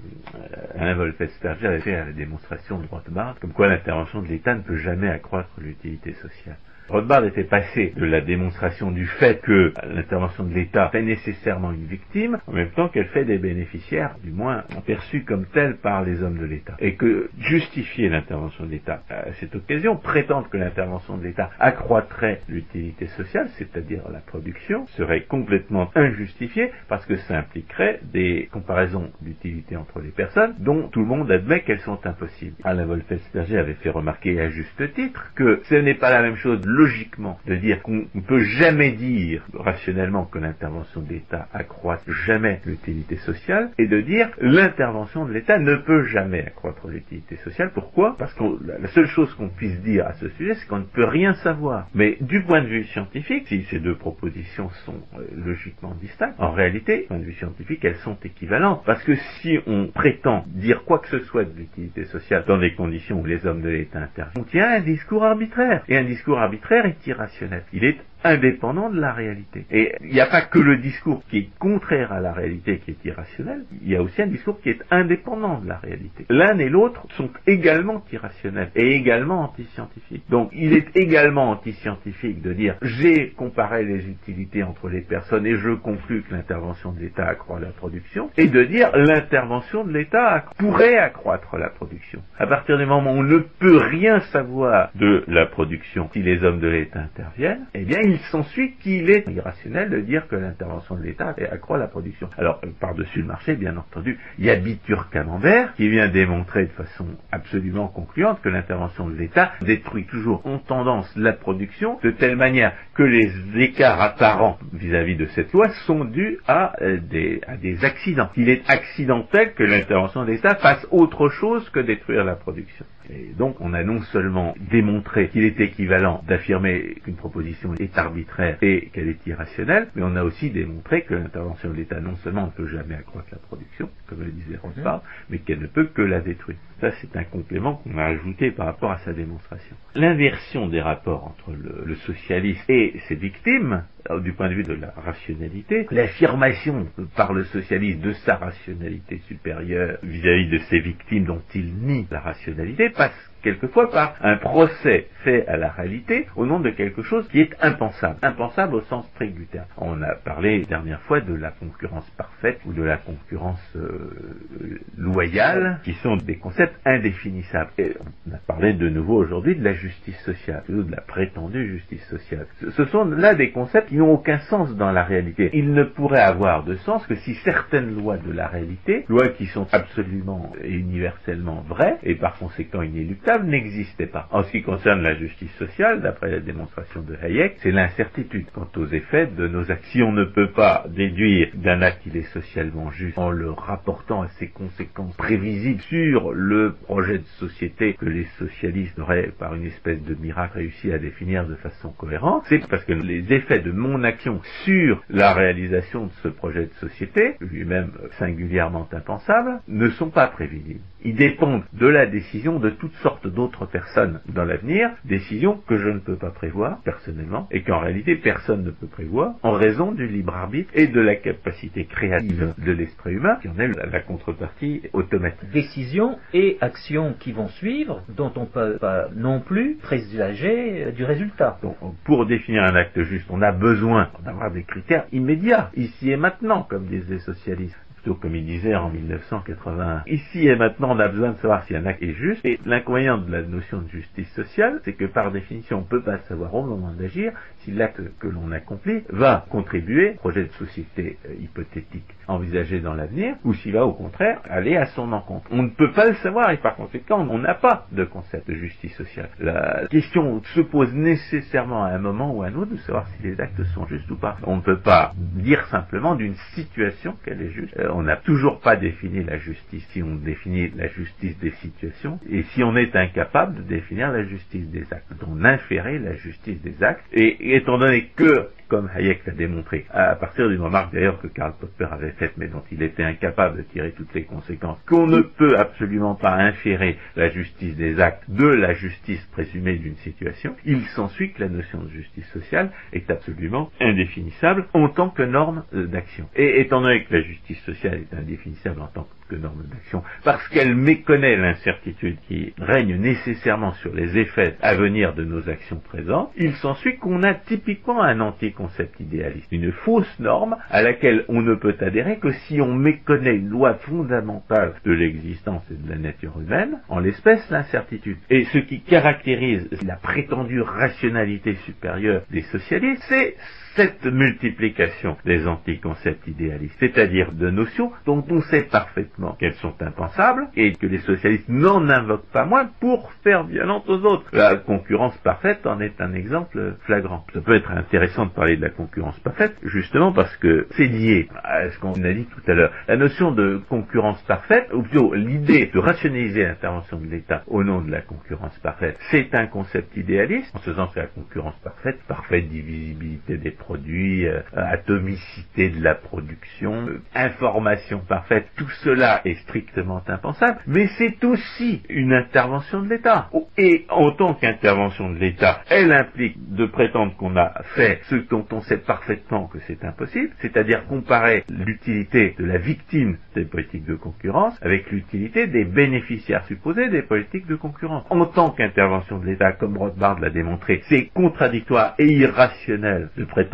Alain Wolfesperger avait fait à la démonstration de Rothbard, comme quoi l'intervention de l'État ne peut jamais accroître l'utilité sociale. Rothbard était passé de la démonstration du fait que l'intervention de l'État fait nécessairement une victime, en même temps qu'elle fait des bénéficiaires, du moins perçus comme tels par les hommes de l'État. Et que justifier l'intervention de l'État à cette occasion, prétendre que l'intervention de l'État accroîtrait l'utilité sociale, c'est-à-dire la production, serait complètement injustifié parce que ça impliquerait des comparaisons d'utilité entre les personnes dont tout le monde admet qu'elles sont impossibles. Alain Wolfesperger avait fait remarquer à juste titre que ce n'est pas la même chose logiquement de dire qu'on ne peut jamais dire rationnellement que l'intervention de l'État accroît jamais l'utilité sociale et de dire l'intervention de l'État ne peut jamais accroître l'utilité sociale. Pourquoi? Parce que la seule chose qu'on puisse dire à ce sujet, c'est qu'on ne peut rien savoir. Mais du point de vue scientifique, si ces deux propositions sont euh, logiquement distinctes, en réalité, du point de vue scientifique, elles sont équivalentes. Parce que si on prétend dire quoi que ce soit de l'utilité sociale dans des conditions où les hommes de l'État interviennent, on tient un discours arbitraire. Et un discours arbitraire est irrationnel. Il est indépendant de la réalité. Et il n'y a pas que le discours qui est contraire à la réalité qui est irrationnel, il y a aussi un discours qui est indépendant de la réalité. L'un et l'autre sont également irrationnels et également antiscientifiques. Donc il est également antiscientifique de dire j'ai comparé les utilités entre les personnes et je conclus que l'intervention de l'État accroît la production, et de dire l'intervention de l'État pourrait accroître la production. À partir du moment où on ne peut rien savoir de la production si les hommes de l'État interviennent, eh bien il s'ensuit qu'il est irrationnel de dire que l'intervention de l'État accroît la production. Alors, par-dessus le marché, bien entendu, il y a Bitur Camembert qui vient démontrer de façon absolument concluante que l'intervention de l'État détruit toujours en tendance la production de telle manière que les écarts apparents vis-à-vis de cette loi sont dus à, euh, des accidents. Il est accidentel que l'intervention de l'État fasse autre chose que détruire la production. Et donc, on a non seulement démontré qu'il est équivalent d'affirmer qu'une proposition est arbitraire et qu'elle est irrationnelle, mais on a aussi démontré que l'intervention de l'État non seulement ne peut jamais accroître la production, comme le disait Rothbard, mmh. mais qu'elle ne peut que la détruire. Ça, c'est un complément qu'on a ajouté par rapport à sa démonstration. L'inversion des rapports entre le, le socialiste et ses victimes, du point de vue de la rationalité, l'affirmation par le socialiste de sa rationalité supérieure vis-à-vis -vis de ses victimes dont il nie la rationalité passe quelquefois par un procès fait à la réalité au nom de quelque chose qui est impensable. Impensable au sens strict du terme. On a parlé dernière fois de la concurrence parfaite ou de la concurrence euh, loyale, qui sont des concepts indéfinissables. Et on a parlé de nouveau aujourd'hui de la justice sociale, ou de la prétendue justice sociale. Ce sont là des concepts qui n'ont aucun sens dans la réalité. Ils ne pourraient avoir de sens que si certaines lois de la réalité, lois qui sont absolument et universellement vraies, et par conséquent inéluctables, n'existait pas. En ce qui concerne la justice sociale, d'après la démonstration de Hayek, c'est l'incertitude quant aux effets de nos actes. Si on ne peut pas déduire d'un acte qu'il est socialement juste en le rapportant à ses conséquences prévisibles sur le projet de société que les socialistes auraient, par une espèce de miracle, réussi à définir de façon cohérente, c'est parce que les effets de mon action sur la réalisation de ce projet de société, lui-même singulièrement impensable, ne sont pas prévisibles. Ils dépendent de la décision de toutes sortes d'autres personnes dans l'avenir, décisions que je ne peux pas prévoir personnellement et qu'en réalité personne ne peut prévoir en raison du libre arbitre et de la capacité créative de l'esprit humain qui en est la, contrepartie automatique. Décisions et actions qui vont suivre dont on ne peut pas non plus présager euh, du résultat. Donc, pour définir un acte juste, on a besoin d'avoir des critères immédiats, ici et maintenant, comme disent les socialistes plutôt comme il disait en 1981. Ici et maintenant, on a besoin de savoir si un acte est juste, et l'inconvénient de la notion de justice sociale, c'est que par définition, on ne peut pas savoir au moment d'agir si l'acte que l'on accomplit va contribuer au projet de société euh, hypothétique envisagé dans l'avenir, ou s'il va au contraire aller à son encontre. On ne peut pas le savoir, et par conséquent, on n'a pas de concept de justice sociale. La question se pose nécessairement à un moment ou à un autre de savoir si les actes sont justes ou pas. On ne peut pas dire simplement d'une situation qu'elle est juste. Euh, on n'a toujours pas défini la justice. Si on définit la justice des situations, et si on est incapable de définir la justice des actes, on inférer la justice des actes, et étant donné que comme Hayek l'a démontré, à partir d'une remarque d'ailleurs que Karl Popper avait faite, mais dont il était incapable de tirer toutes les conséquences, qu'on ne peut absolument pas inférer la justice des actes de la justice présumée d'une situation, il s'ensuit que la notion de justice sociale est absolument indéfinissable en tant que norme d'action. Et étant donné que la justice sociale est indéfinissable en tant que norme d'action, parce qu'elle méconnaît l'incertitude qui règne nécessairement sur les effets à venir de nos actions présentes, il s'ensuit qu'on a typiquement un anticoncept idéaliste, une fausse norme à laquelle on ne peut adhérer que si on méconnaît une loi fondamentale de l'existence et de la nature humaine, en l'espèce l'incertitude. Et ce qui caractérise la prétendue rationalité supérieure des socialistes, c'est cette multiplication des anticoncepts idéalistes, c'est-à-dire de notions dont on sait parfaitement qu'elles sont impensables et que les socialistes n'en invoquent pas moins pour faire violente aux autres. La concurrence parfaite en est un exemple flagrant. Ça peut être intéressant de parler de la concurrence parfaite, justement parce que c'est lié à ce qu'on a dit tout à l'heure. La notion de concurrence parfaite, ou plutôt l'idée de rationaliser l'intervention de l'État au nom de la concurrence parfaite, c'est un concept idéaliste, en ce sens que la concurrence parfaite, parfaite divisibilité des produits, euh, atomicité de la production, euh, information parfaite, tout cela est strictement impensable, mais c'est aussi une intervention de l'État. Et en tant qu'intervention de l'État, elle implique de prétendre qu'on a fait ce dont on sait parfaitement que c'est impossible, c'est-à-dire comparer l'utilité de la victime des politiques de concurrence avec l'utilité des bénéficiaires supposés des politiques de concurrence. En tant qu'intervention de l'État, comme Rothbard l'a démontré, c'est contradictoire et irrationnel de prétendre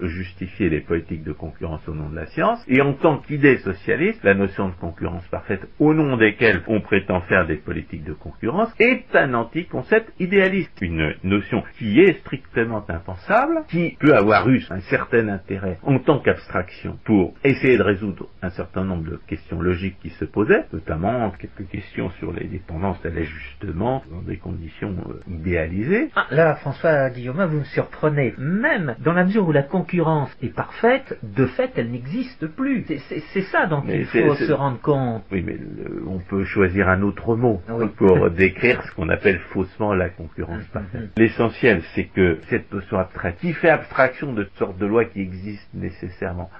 justifier les politiques de concurrence au nom de la science, et en tant qu'idée socialiste, la notion de concurrence parfaite au nom desquelles on prétend faire des politiques de concurrence est un anti-concept idéaliste, une notion qui est strictement impensable, qui peut avoir eu un certain intérêt en tant qu'abstraction pour essayer de résoudre un certain nombre de questions logiques qui se posaient, notamment quelques questions sur les dépendances à l'ajustement dans des conditions euh, idéalisées. Ah, là, François Guillaume, vous me surprenez. Même dans la mesure où la concurrence est parfaite, de fait, elle n'existe plus. C'est ça dont il faut se rendre compte. Oui, mais on peut choisir un autre mot pour décrire ce qu'on appelle faussement la concurrence mm-hmm. parfaite. L'essentiel, c'est que cette notion abstraite, qui fait abstraction de toutes sortes de lois qui existent nécessairement,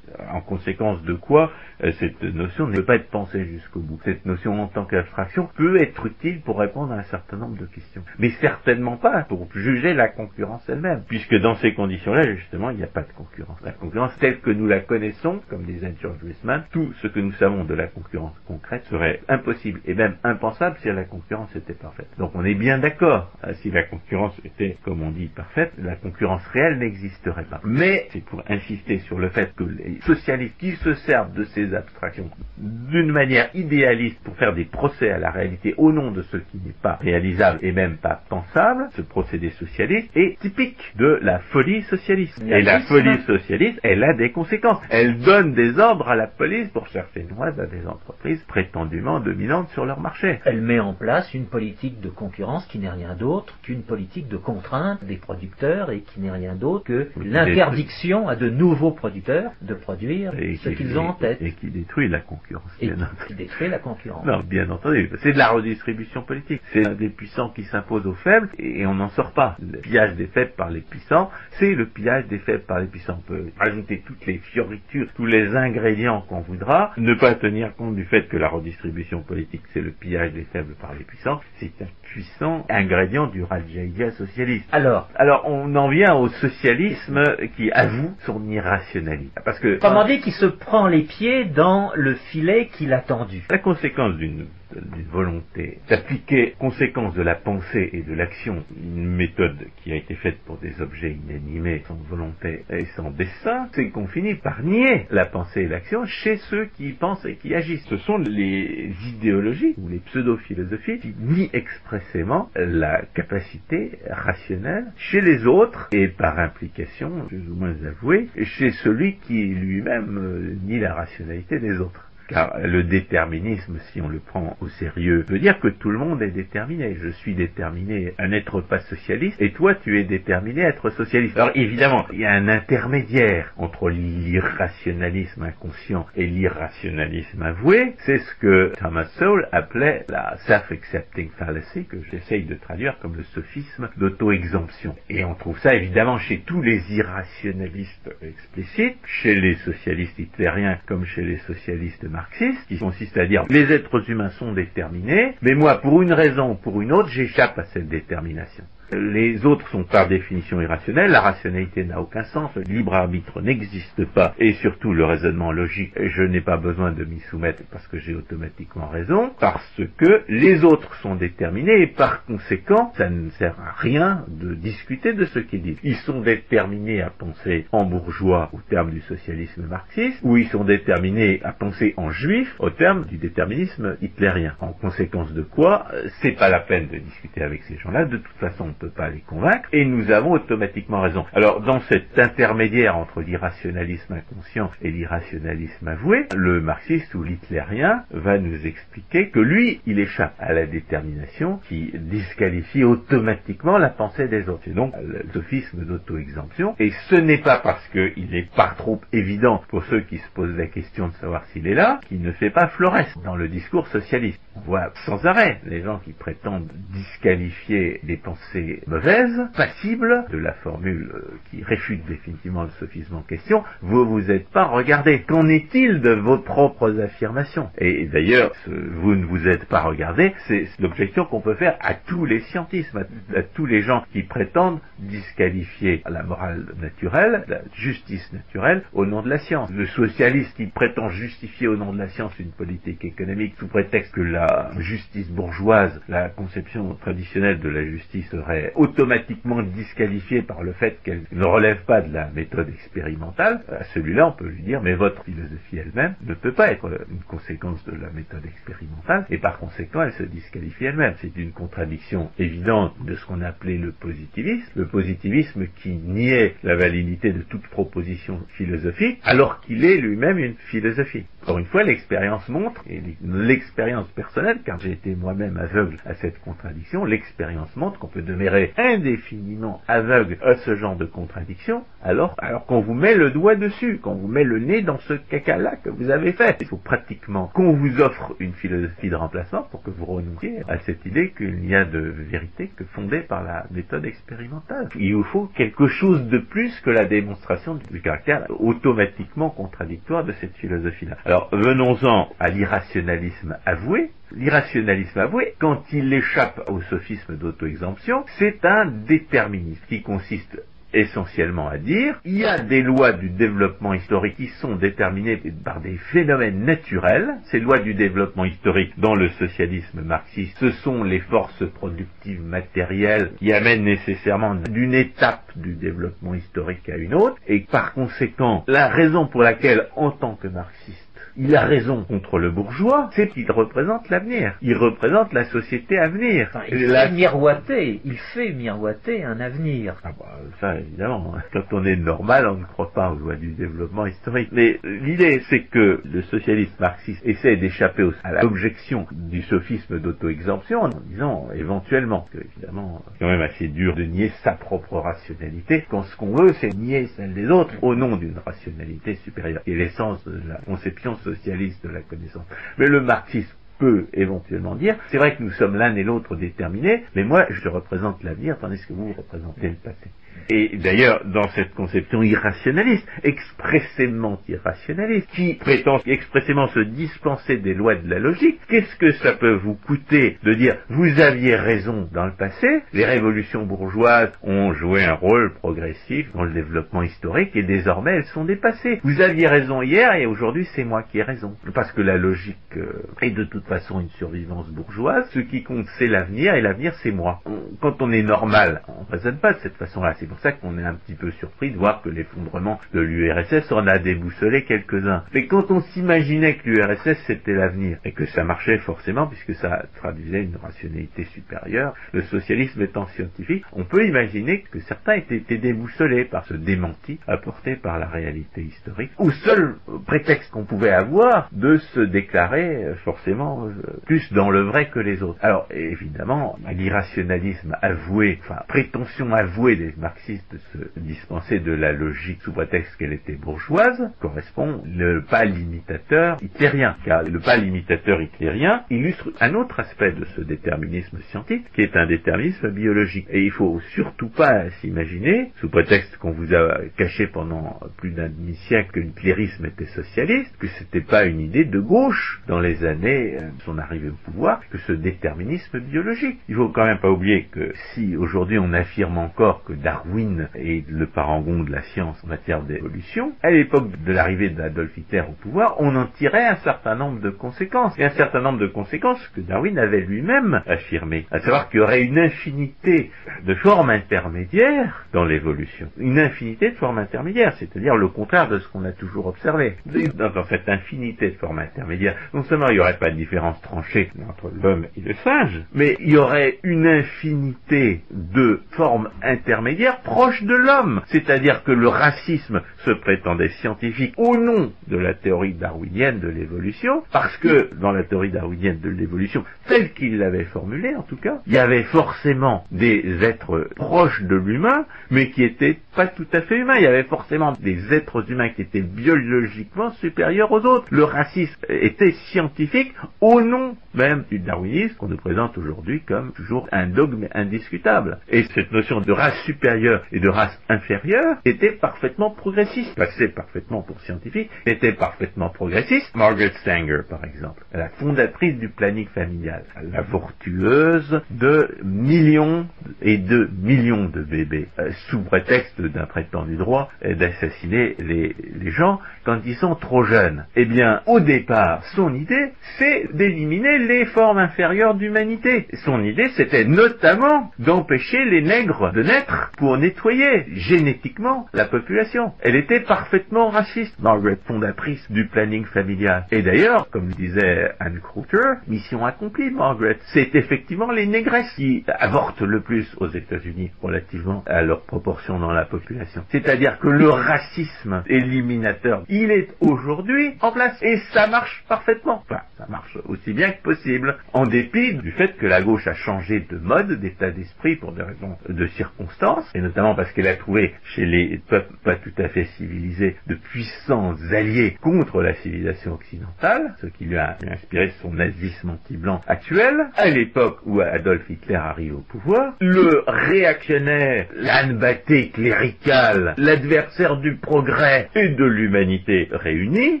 en conséquence de quoi euh, cette notion ne peut pas être pensée jusqu'au bout. Cette notion en tant qu'abstraction peut être utile pour répondre à un certain nombre de questions, mais certainement pas pour juger la concurrence elle-même, puisque dans ces conditions-là, justement, il n'y a pas de concurrence. La concurrence telle que nous la connaissons, comme disait George Wiseman, tout ce que nous savons de la concurrence concrète serait impossible et même impensable si la concurrence était parfaite. Donc on est bien d'accord, hein, si la concurrence était, comme on dit, parfaite, la concurrence réelle n'existerait pas. Mais c'est pour insister sur le fait que les socialistes qui se servent de ces abstractions d'une manière idéaliste pour faire des procès à la réalité au nom de ce qui n'est pas réalisable et même pas pensable, ce procédé socialiste est typique de la folie socialiste. Et la folie socialiste, elle a des conséquences. Elle donne des ordres à la police pour chercher noise à des entreprises prétendument dominantes sur leur marché. Elle met en place une politique de concurrence qui n'est rien d'autre qu'une politique de contrainte des producteurs et qui n'est rien d'autre que l'interdiction à de nouveaux producteurs de produire ce qu'ils ont en tête. Et qui détruit la concurrence. Et qui détruit la concurrence. Non, bien entendu. C'est de la redistribution politique. C'est des puissants qui s'imposent aux faibles et on n'en sort pas. Le pillage des faibles par les puissants, c'est le pillage des faibles par les puissants. On peut rajouter toutes les fioritures, tous les ingrédients qu'on voudra, ne pas tenir compte du fait que la redistribution politique, c'est le pillage des faibles par les puissants. C'est un puissant ingrédient du Rajaïdia socialiste. Alors, alors on en vient au socialisme qui avoue son irrationalité. Parce que comment dire qui se prend les pieds dans le filet qu'il a tendu. La conséquence d'une d'une volonté d'appliquer, conséquence de la pensée et de l'action, une méthode qui a été faite pour des objets inanimés sans volonté et sans dessein, c'est qu'on finit par nier la pensée et l'action chez ceux qui pensent et qui agissent. Ce sont les idéologies ou les pseudo-philosophies qui nient expressément la capacité rationnelle chez les autres et par implication, plus ou moins avouée, chez celui qui lui-même euh, nie la rationalité des autres. Car le déterminisme, si on le prend au sérieux, veut dire que tout le monde est déterminé. Je suis déterminé à n'être pas socialiste et toi tu es déterminé à être socialiste. Alors évidemment, il y a un intermédiaire entre l'irrationalisme inconscient et l'irrationalisme avoué. C'est ce que Thomas Sowell appelait la self-accepting fallacy, que j'essaye de traduire comme le sophisme d'auto-exemption. Et on trouve ça évidemment chez tous les irrationalistes explicites, chez les socialistes hitlériens comme chez les socialistes marxiste, qui consiste à dire les êtres humains sont déterminés, mais moi, pour une raison ou pour une autre, j'échappe à cette détermination. Les autres sont par définition irrationnels, la rationalité n'a aucun sens, le libre arbitre n'existe pas, et surtout le raisonnement logique, je n'ai pas besoin de m'y soumettre parce que j'ai automatiquement raison, parce que les autres sont déterminés, et par conséquent, ça ne sert à rien de discuter de ce qu'ils disent. Ils sont déterminés à penser en bourgeois au terme du socialisme marxiste, ou ils sont déterminés à penser en juif au terme du déterminisme hitlérien. En conséquence de quoi, c'est pas la peine de discuter avec ces gens-là, de toute façon, peut pas les convaincre, et nous avons automatiquement raison. Alors, dans cet intermédiaire entre l'irrationalisme inconscient et l'irrationalisme avoué, le marxiste ou l'hitlérien va nous expliquer que lui, il échappe à la détermination qui disqualifie automatiquement la pensée des autres. C'est donc le d'auto-exemption, et ce n'est pas parce qu'il n'est pas trop évident pour ceux qui se posent la question de savoir s'il est là, qu'il ne fait pas florès dans le discours socialiste. Voit sans arrêt les gens qui prétendent disqualifier des pensées mauvaises, passibles de la formule euh, qui réfute définitivement le sophisme en question, vous vous êtes pas regardé. Qu'en est-il de vos propres affirmations? Et d'ailleurs, vous ne vous êtes pas regardé, c'est l'objection qu'on peut faire à tous les scientismes, à, tous les gens qui prétendent disqualifier la morale naturelle, la justice naturelle, au nom de la science. Le socialiste qui prétend justifier au nom de la science une politique économique sous prétexte que la justice bourgeoise, la conception traditionnelle de la justice serait automatiquement disqualifiée par le fait qu'elle ne relève pas de la méthode expérimentale, à celui-là on peut lui dire mais votre philosophie elle-même ne peut pas être une conséquence de la méthode expérimentale et par conséquent elle se disqualifie elle-même. C'est une contradiction évidente de ce qu'on appelait le positivisme, le positivisme qui niait la validité de toute proposition philosophique alors qu'il est lui-même une philosophie. Encore une fois, l'expérience montre, et l'expérience personnelle, car j'ai été moi-même aveugle à cette contradiction, l'expérience montre qu'on peut demeurer indéfiniment aveugle à ce genre de contradiction, alors, alors qu'on vous met le doigt dessus, qu'on vous met le nez dans ce caca-là que vous avez fait. Il faut pratiquement qu'on vous offre une philosophie de remplacement pour que vous renonciez à cette idée qu'il n'y a de vérité que fondée par la méthode expérimentale. Il vous faut quelque chose de plus que la démonstration du caractère automatiquement contradictoire de cette philosophie-là. Alors venons-en à l'irrationalisme avoué. L'irrationalisme avoué, quand il échappe au sophisme d'auto-exemption, c'est un déterminisme qui consiste essentiellement à dire, il y a des lois du développement historique qui sont déterminées par des phénomènes naturels. Ces lois du développement historique dans le socialisme marxiste, ce sont les forces productives matérielles qui amènent nécessairement d'une étape du développement historique à une autre, et par conséquent, la raison pour laquelle, en tant que marxiste, il a raison contre le bourgeois, c'est qu'il représente l'avenir. Il représente la société à venir. il fait miroiter, il fait miroiter un avenir. Ah bah, ça évidemment, hein. quand on est normal, on ne croit pas aux lois du développement historique. Mais l'idée, c'est que le socialiste marxiste essaie d'échapper à l'objection du sophisme d'auto-exemption en disant éventuellement que évidemment, c'est quand même assez dur de nier sa propre rationalité quand ce qu'on veut, c'est nier celle des autres au nom d'une rationalité supérieure, est l'essence de la conception socialiste de la connaissance. Mais le marxisme peut éventuellement dire, c'est vrai que nous sommes l'un et l'autre déterminés, mais moi je représente l'avenir tandis que vous représentez le passé. Et d'ailleurs, dans cette conception irrationaliste, expressément irrationaliste, qui prétend expressément se dispenser des lois de la logique, qu'est-ce que ça peut vous coûter de dire vous aviez raison dans le passé, les révolutions bourgeoises ont joué un rôle progressif dans le développement historique et désormais elles sont dépassées. Vous aviez raison hier et aujourd'hui c'est moi qui ai raison. Parce que la logique euh, est de toute façon une survivance bourgeoise, ce qui compte c'est l'avenir et l'avenir c'est moi. Quand on est normal, on ne raisonne pas de cette façon-là. C'est pour ça qu'on est un petit peu surpris de voir que l'effondrement de l'URSS en a déboussolé quelques-uns. Mais quand on s'imaginait que l'URSS c'était l'avenir, et que ça marchait forcément puisque ça traduisait une rationalité supérieure, le socialisme étant scientifique, on peut imaginer que certains étaient, été déboussolés par ce démenti apporté par la réalité historique, ou seul prétexte qu'on pouvait avoir de se déclarer euh, forcément euh, plus dans le vrai que les autres. Alors évidemment, l'irrationalisme avoué, enfin prétention avouée des marxiste se dispenser de la logique sous prétexte qu'elle était bourgeoise correspond le pas limitateur hitlérien. Car le pas limitateur hitlérien illustre un autre aspect de ce déterminisme scientifique qui est un déterminisme biologique. Et il faut surtout pas s'imaginer, sous prétexte qu'on vous a caché pendant plus d'un demi-siècle que l'hitlérisme était socialiste, que c'était pas une idée de gauche dans les années de son arrivée au pouvoir, que ce déterminisme biologique. Il faut quand même pas oublier que si aujourd'hui on affirme encore que Darwin Darwin est le parangon de la science en matière d'évolution, à l'époque de l'arrivée d'Adolf Hitler au pouvoir, on en tirait un certain nombre de conséquences. Et un certain nombre de conséquences que Darwin avait lui-même affirmées. À savoir qu'il y aurait une infinité de formes intermédiaires dans l'évolution. Une infinité de formes intermédiaires, c'est-à-dire le contraire de ce qu'on a toujours observé. Dans cette infinité de formes intermédiaires, non seulement il n'y aurait pas de différence tranchée entre l'homme et le singe, mais il y aurait une infinité de formes intermédiaires proches de l'homme. C'est-à-dire que le racisme se prétendait scientifique au nom de la théorie darwinienne de l'évolution, parce que dans la théorie darwinienne de l'évolution, telle qu'il l'avait formulée en tout cas, il y avait forcément des êtres proches de l'humain, mais qui étaient pas tout à fait humains. Il y avait forcément des êtres humains qui étaient biologiquement supérieurs aux autres. Le racisme était scientifique au nom même du darwinisme qu'on nous présente aujourd'hui comme toujours un dogme indiscutable. Et cette notion de race supérieure et de race inférieure était parfaitement progressiste, passait parfaitement pour scientifique, était parfaitement progressiste. Margaret Sanger, par exemple, la fondatrice du planning familial, la vertueuse de millions et de millions de bébés, euh, sous prétexte d'un prétendu droit d'assassiner les, les gens quand ils sont trop jeunes. Eh bien, au départ, son idée, c'est d'éliminer les formes inférieures d'humanité. Son idée, c'était notamment d'empêcher les nègres de naître pour nettoyer génétiquement la population. Elle était parfaitement raciste, Margaret, fondatrice du planning familial. Et d'ailleurs, comme disait Anne Kruger, mission accomplie, Margaret. C'est effectivement les négresses qui avortent le plus aux États-Unis relativement à leur proportion dans la population. C'est-à-dire que le racisme éliminateur, il est aujourd'hui en place et ça marche parfaitement. Enfin, ça marche aussi bien que possible, en dépit du fait que la gauche a changé de mode, d'état d'esprit pour des raisons de circonstances, notamment parce qu'elle a trouvé chez les peuples pas tout à fait civilisés de puissants alliés contre la civilisation occidentale, ce qui lui a inspiré son nazisme anti-blanc actuel. À l'époque où Adolf Hitler arrive au pouvoir, le réactionnaire, l'anbaté clérical, l'adversaire du progrès et de l'humanité réunis,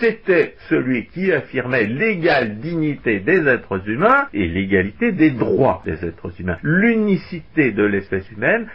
c'était celui qui affirmait l'égale dignité des êtres humains et l'égalité des droits des êtres humains, l'unicité de l'espèce humaine,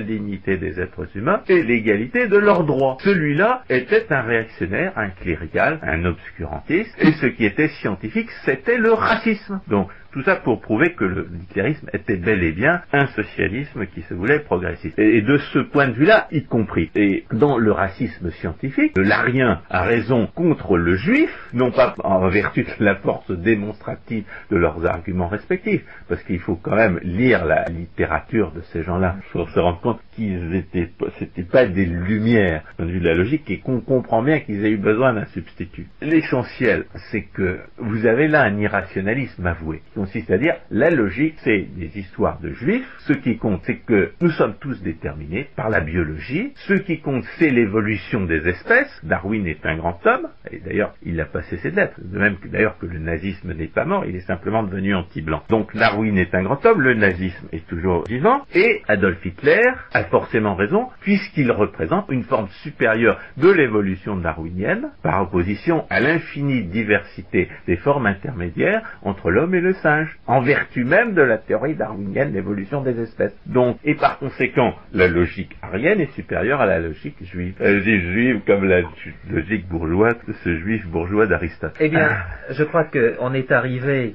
l'égale dignité des êtres humains et l'égalité de leurs droits. Celui-là était un réactionnaire, un clérical, un obscurantiste, et ce qui était scientifique, c'était le racisme. Donc, tout ça pour prouver que le hitlérisme était bel et bien un socialisme qui se voulait progressiste. Et de ce point de vue-là, y compris. Et dans le racisme scientifique, l'arien a raison contre le juif, non pas en vertu de la force démonstrative de leurs arguments respectifs, parce qu'il faut quand même lire la littérature de ces gens-là pour se rendre compte qu'ils étaient, c'était pas des lumières, de la logique, et qu'on comprend bien qu'ils aient eu besoin d'un substitut. L'essentiel, c'est que vous avez là un irrationalisme avoué consiste à dire la logique, c'est des histoires de juifs. Ce qui compte, c'est que nous sommes tous déterminés par la biologie. Ce qui compte, c'est l'évolution des espèces. Darwin est un grand homme, et d'ailleurs, il n'a pas cessé d'être. De même que d'ailleurs que le nazisme n'est pas mort, il est simplement devenu anti-blanc. Donc Darwin est un grand homme, le nazisme est toujours vivant, et Adolf Hitler a forcément raison, puisqu'il représente une forme supérieure de l'évolution darwinienne, par opposition à l'infinie diversité des formes intermédiaires entre l'homme et le singe en vertu même de la théorie darwinienne d'évolution des espèces. Donc, et par conséquent, la logique arienne est supérieure à la logique juive. La logique juive comme la logique bourgeoise, ce juif bourgeois d'Aristote. Eh bien, je crois qu'on est arrivé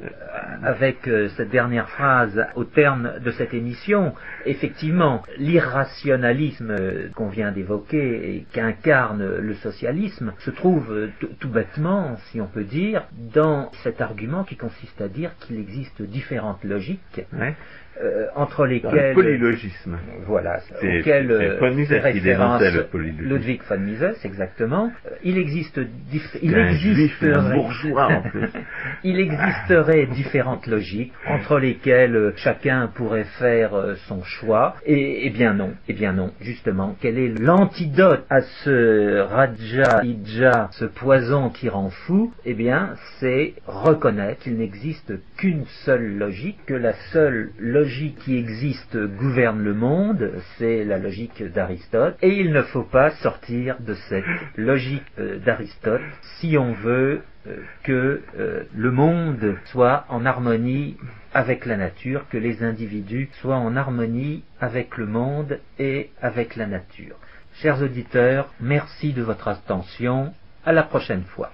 avec euh, cette dernière phrase au terme de cette émission. Effectivement, l'irrationalisme euh, qu'on vient d'évoquer et qu'incarne le socialisme se trouve euh, tout bêtement, si on peut dire, dans cet argument qui consiste à dire qu'il existe différentes logiques euh, entre lesquelles... Le polylogisme. Voilà, auquel euh, référence Ludwig von Mises, exactement. Euh, il existe... il existerait... bourgeois en plus. il existerait différentes logiques entre lesquelles chacun pourrait faire son choix. Et, bien non, et bien non, justement. Quel est l'antidote à ce Raja Ija, ce poison qui rend fou? Eh bien, c'est reconnaître qu'il n'existe qu'une seule logique, que la seule logique qui existe gouverne le monde, c'est la logique d'Aristote, et il ne faut pas sortir de cette logique euh, d'Aristote si on veut euh, que euh, le monde soit en harmonie avec la nature, que les individus soient en harmonie avec le monde et avec la nature. Chers auditeurs, merci de votre attention. À la prochaine fois.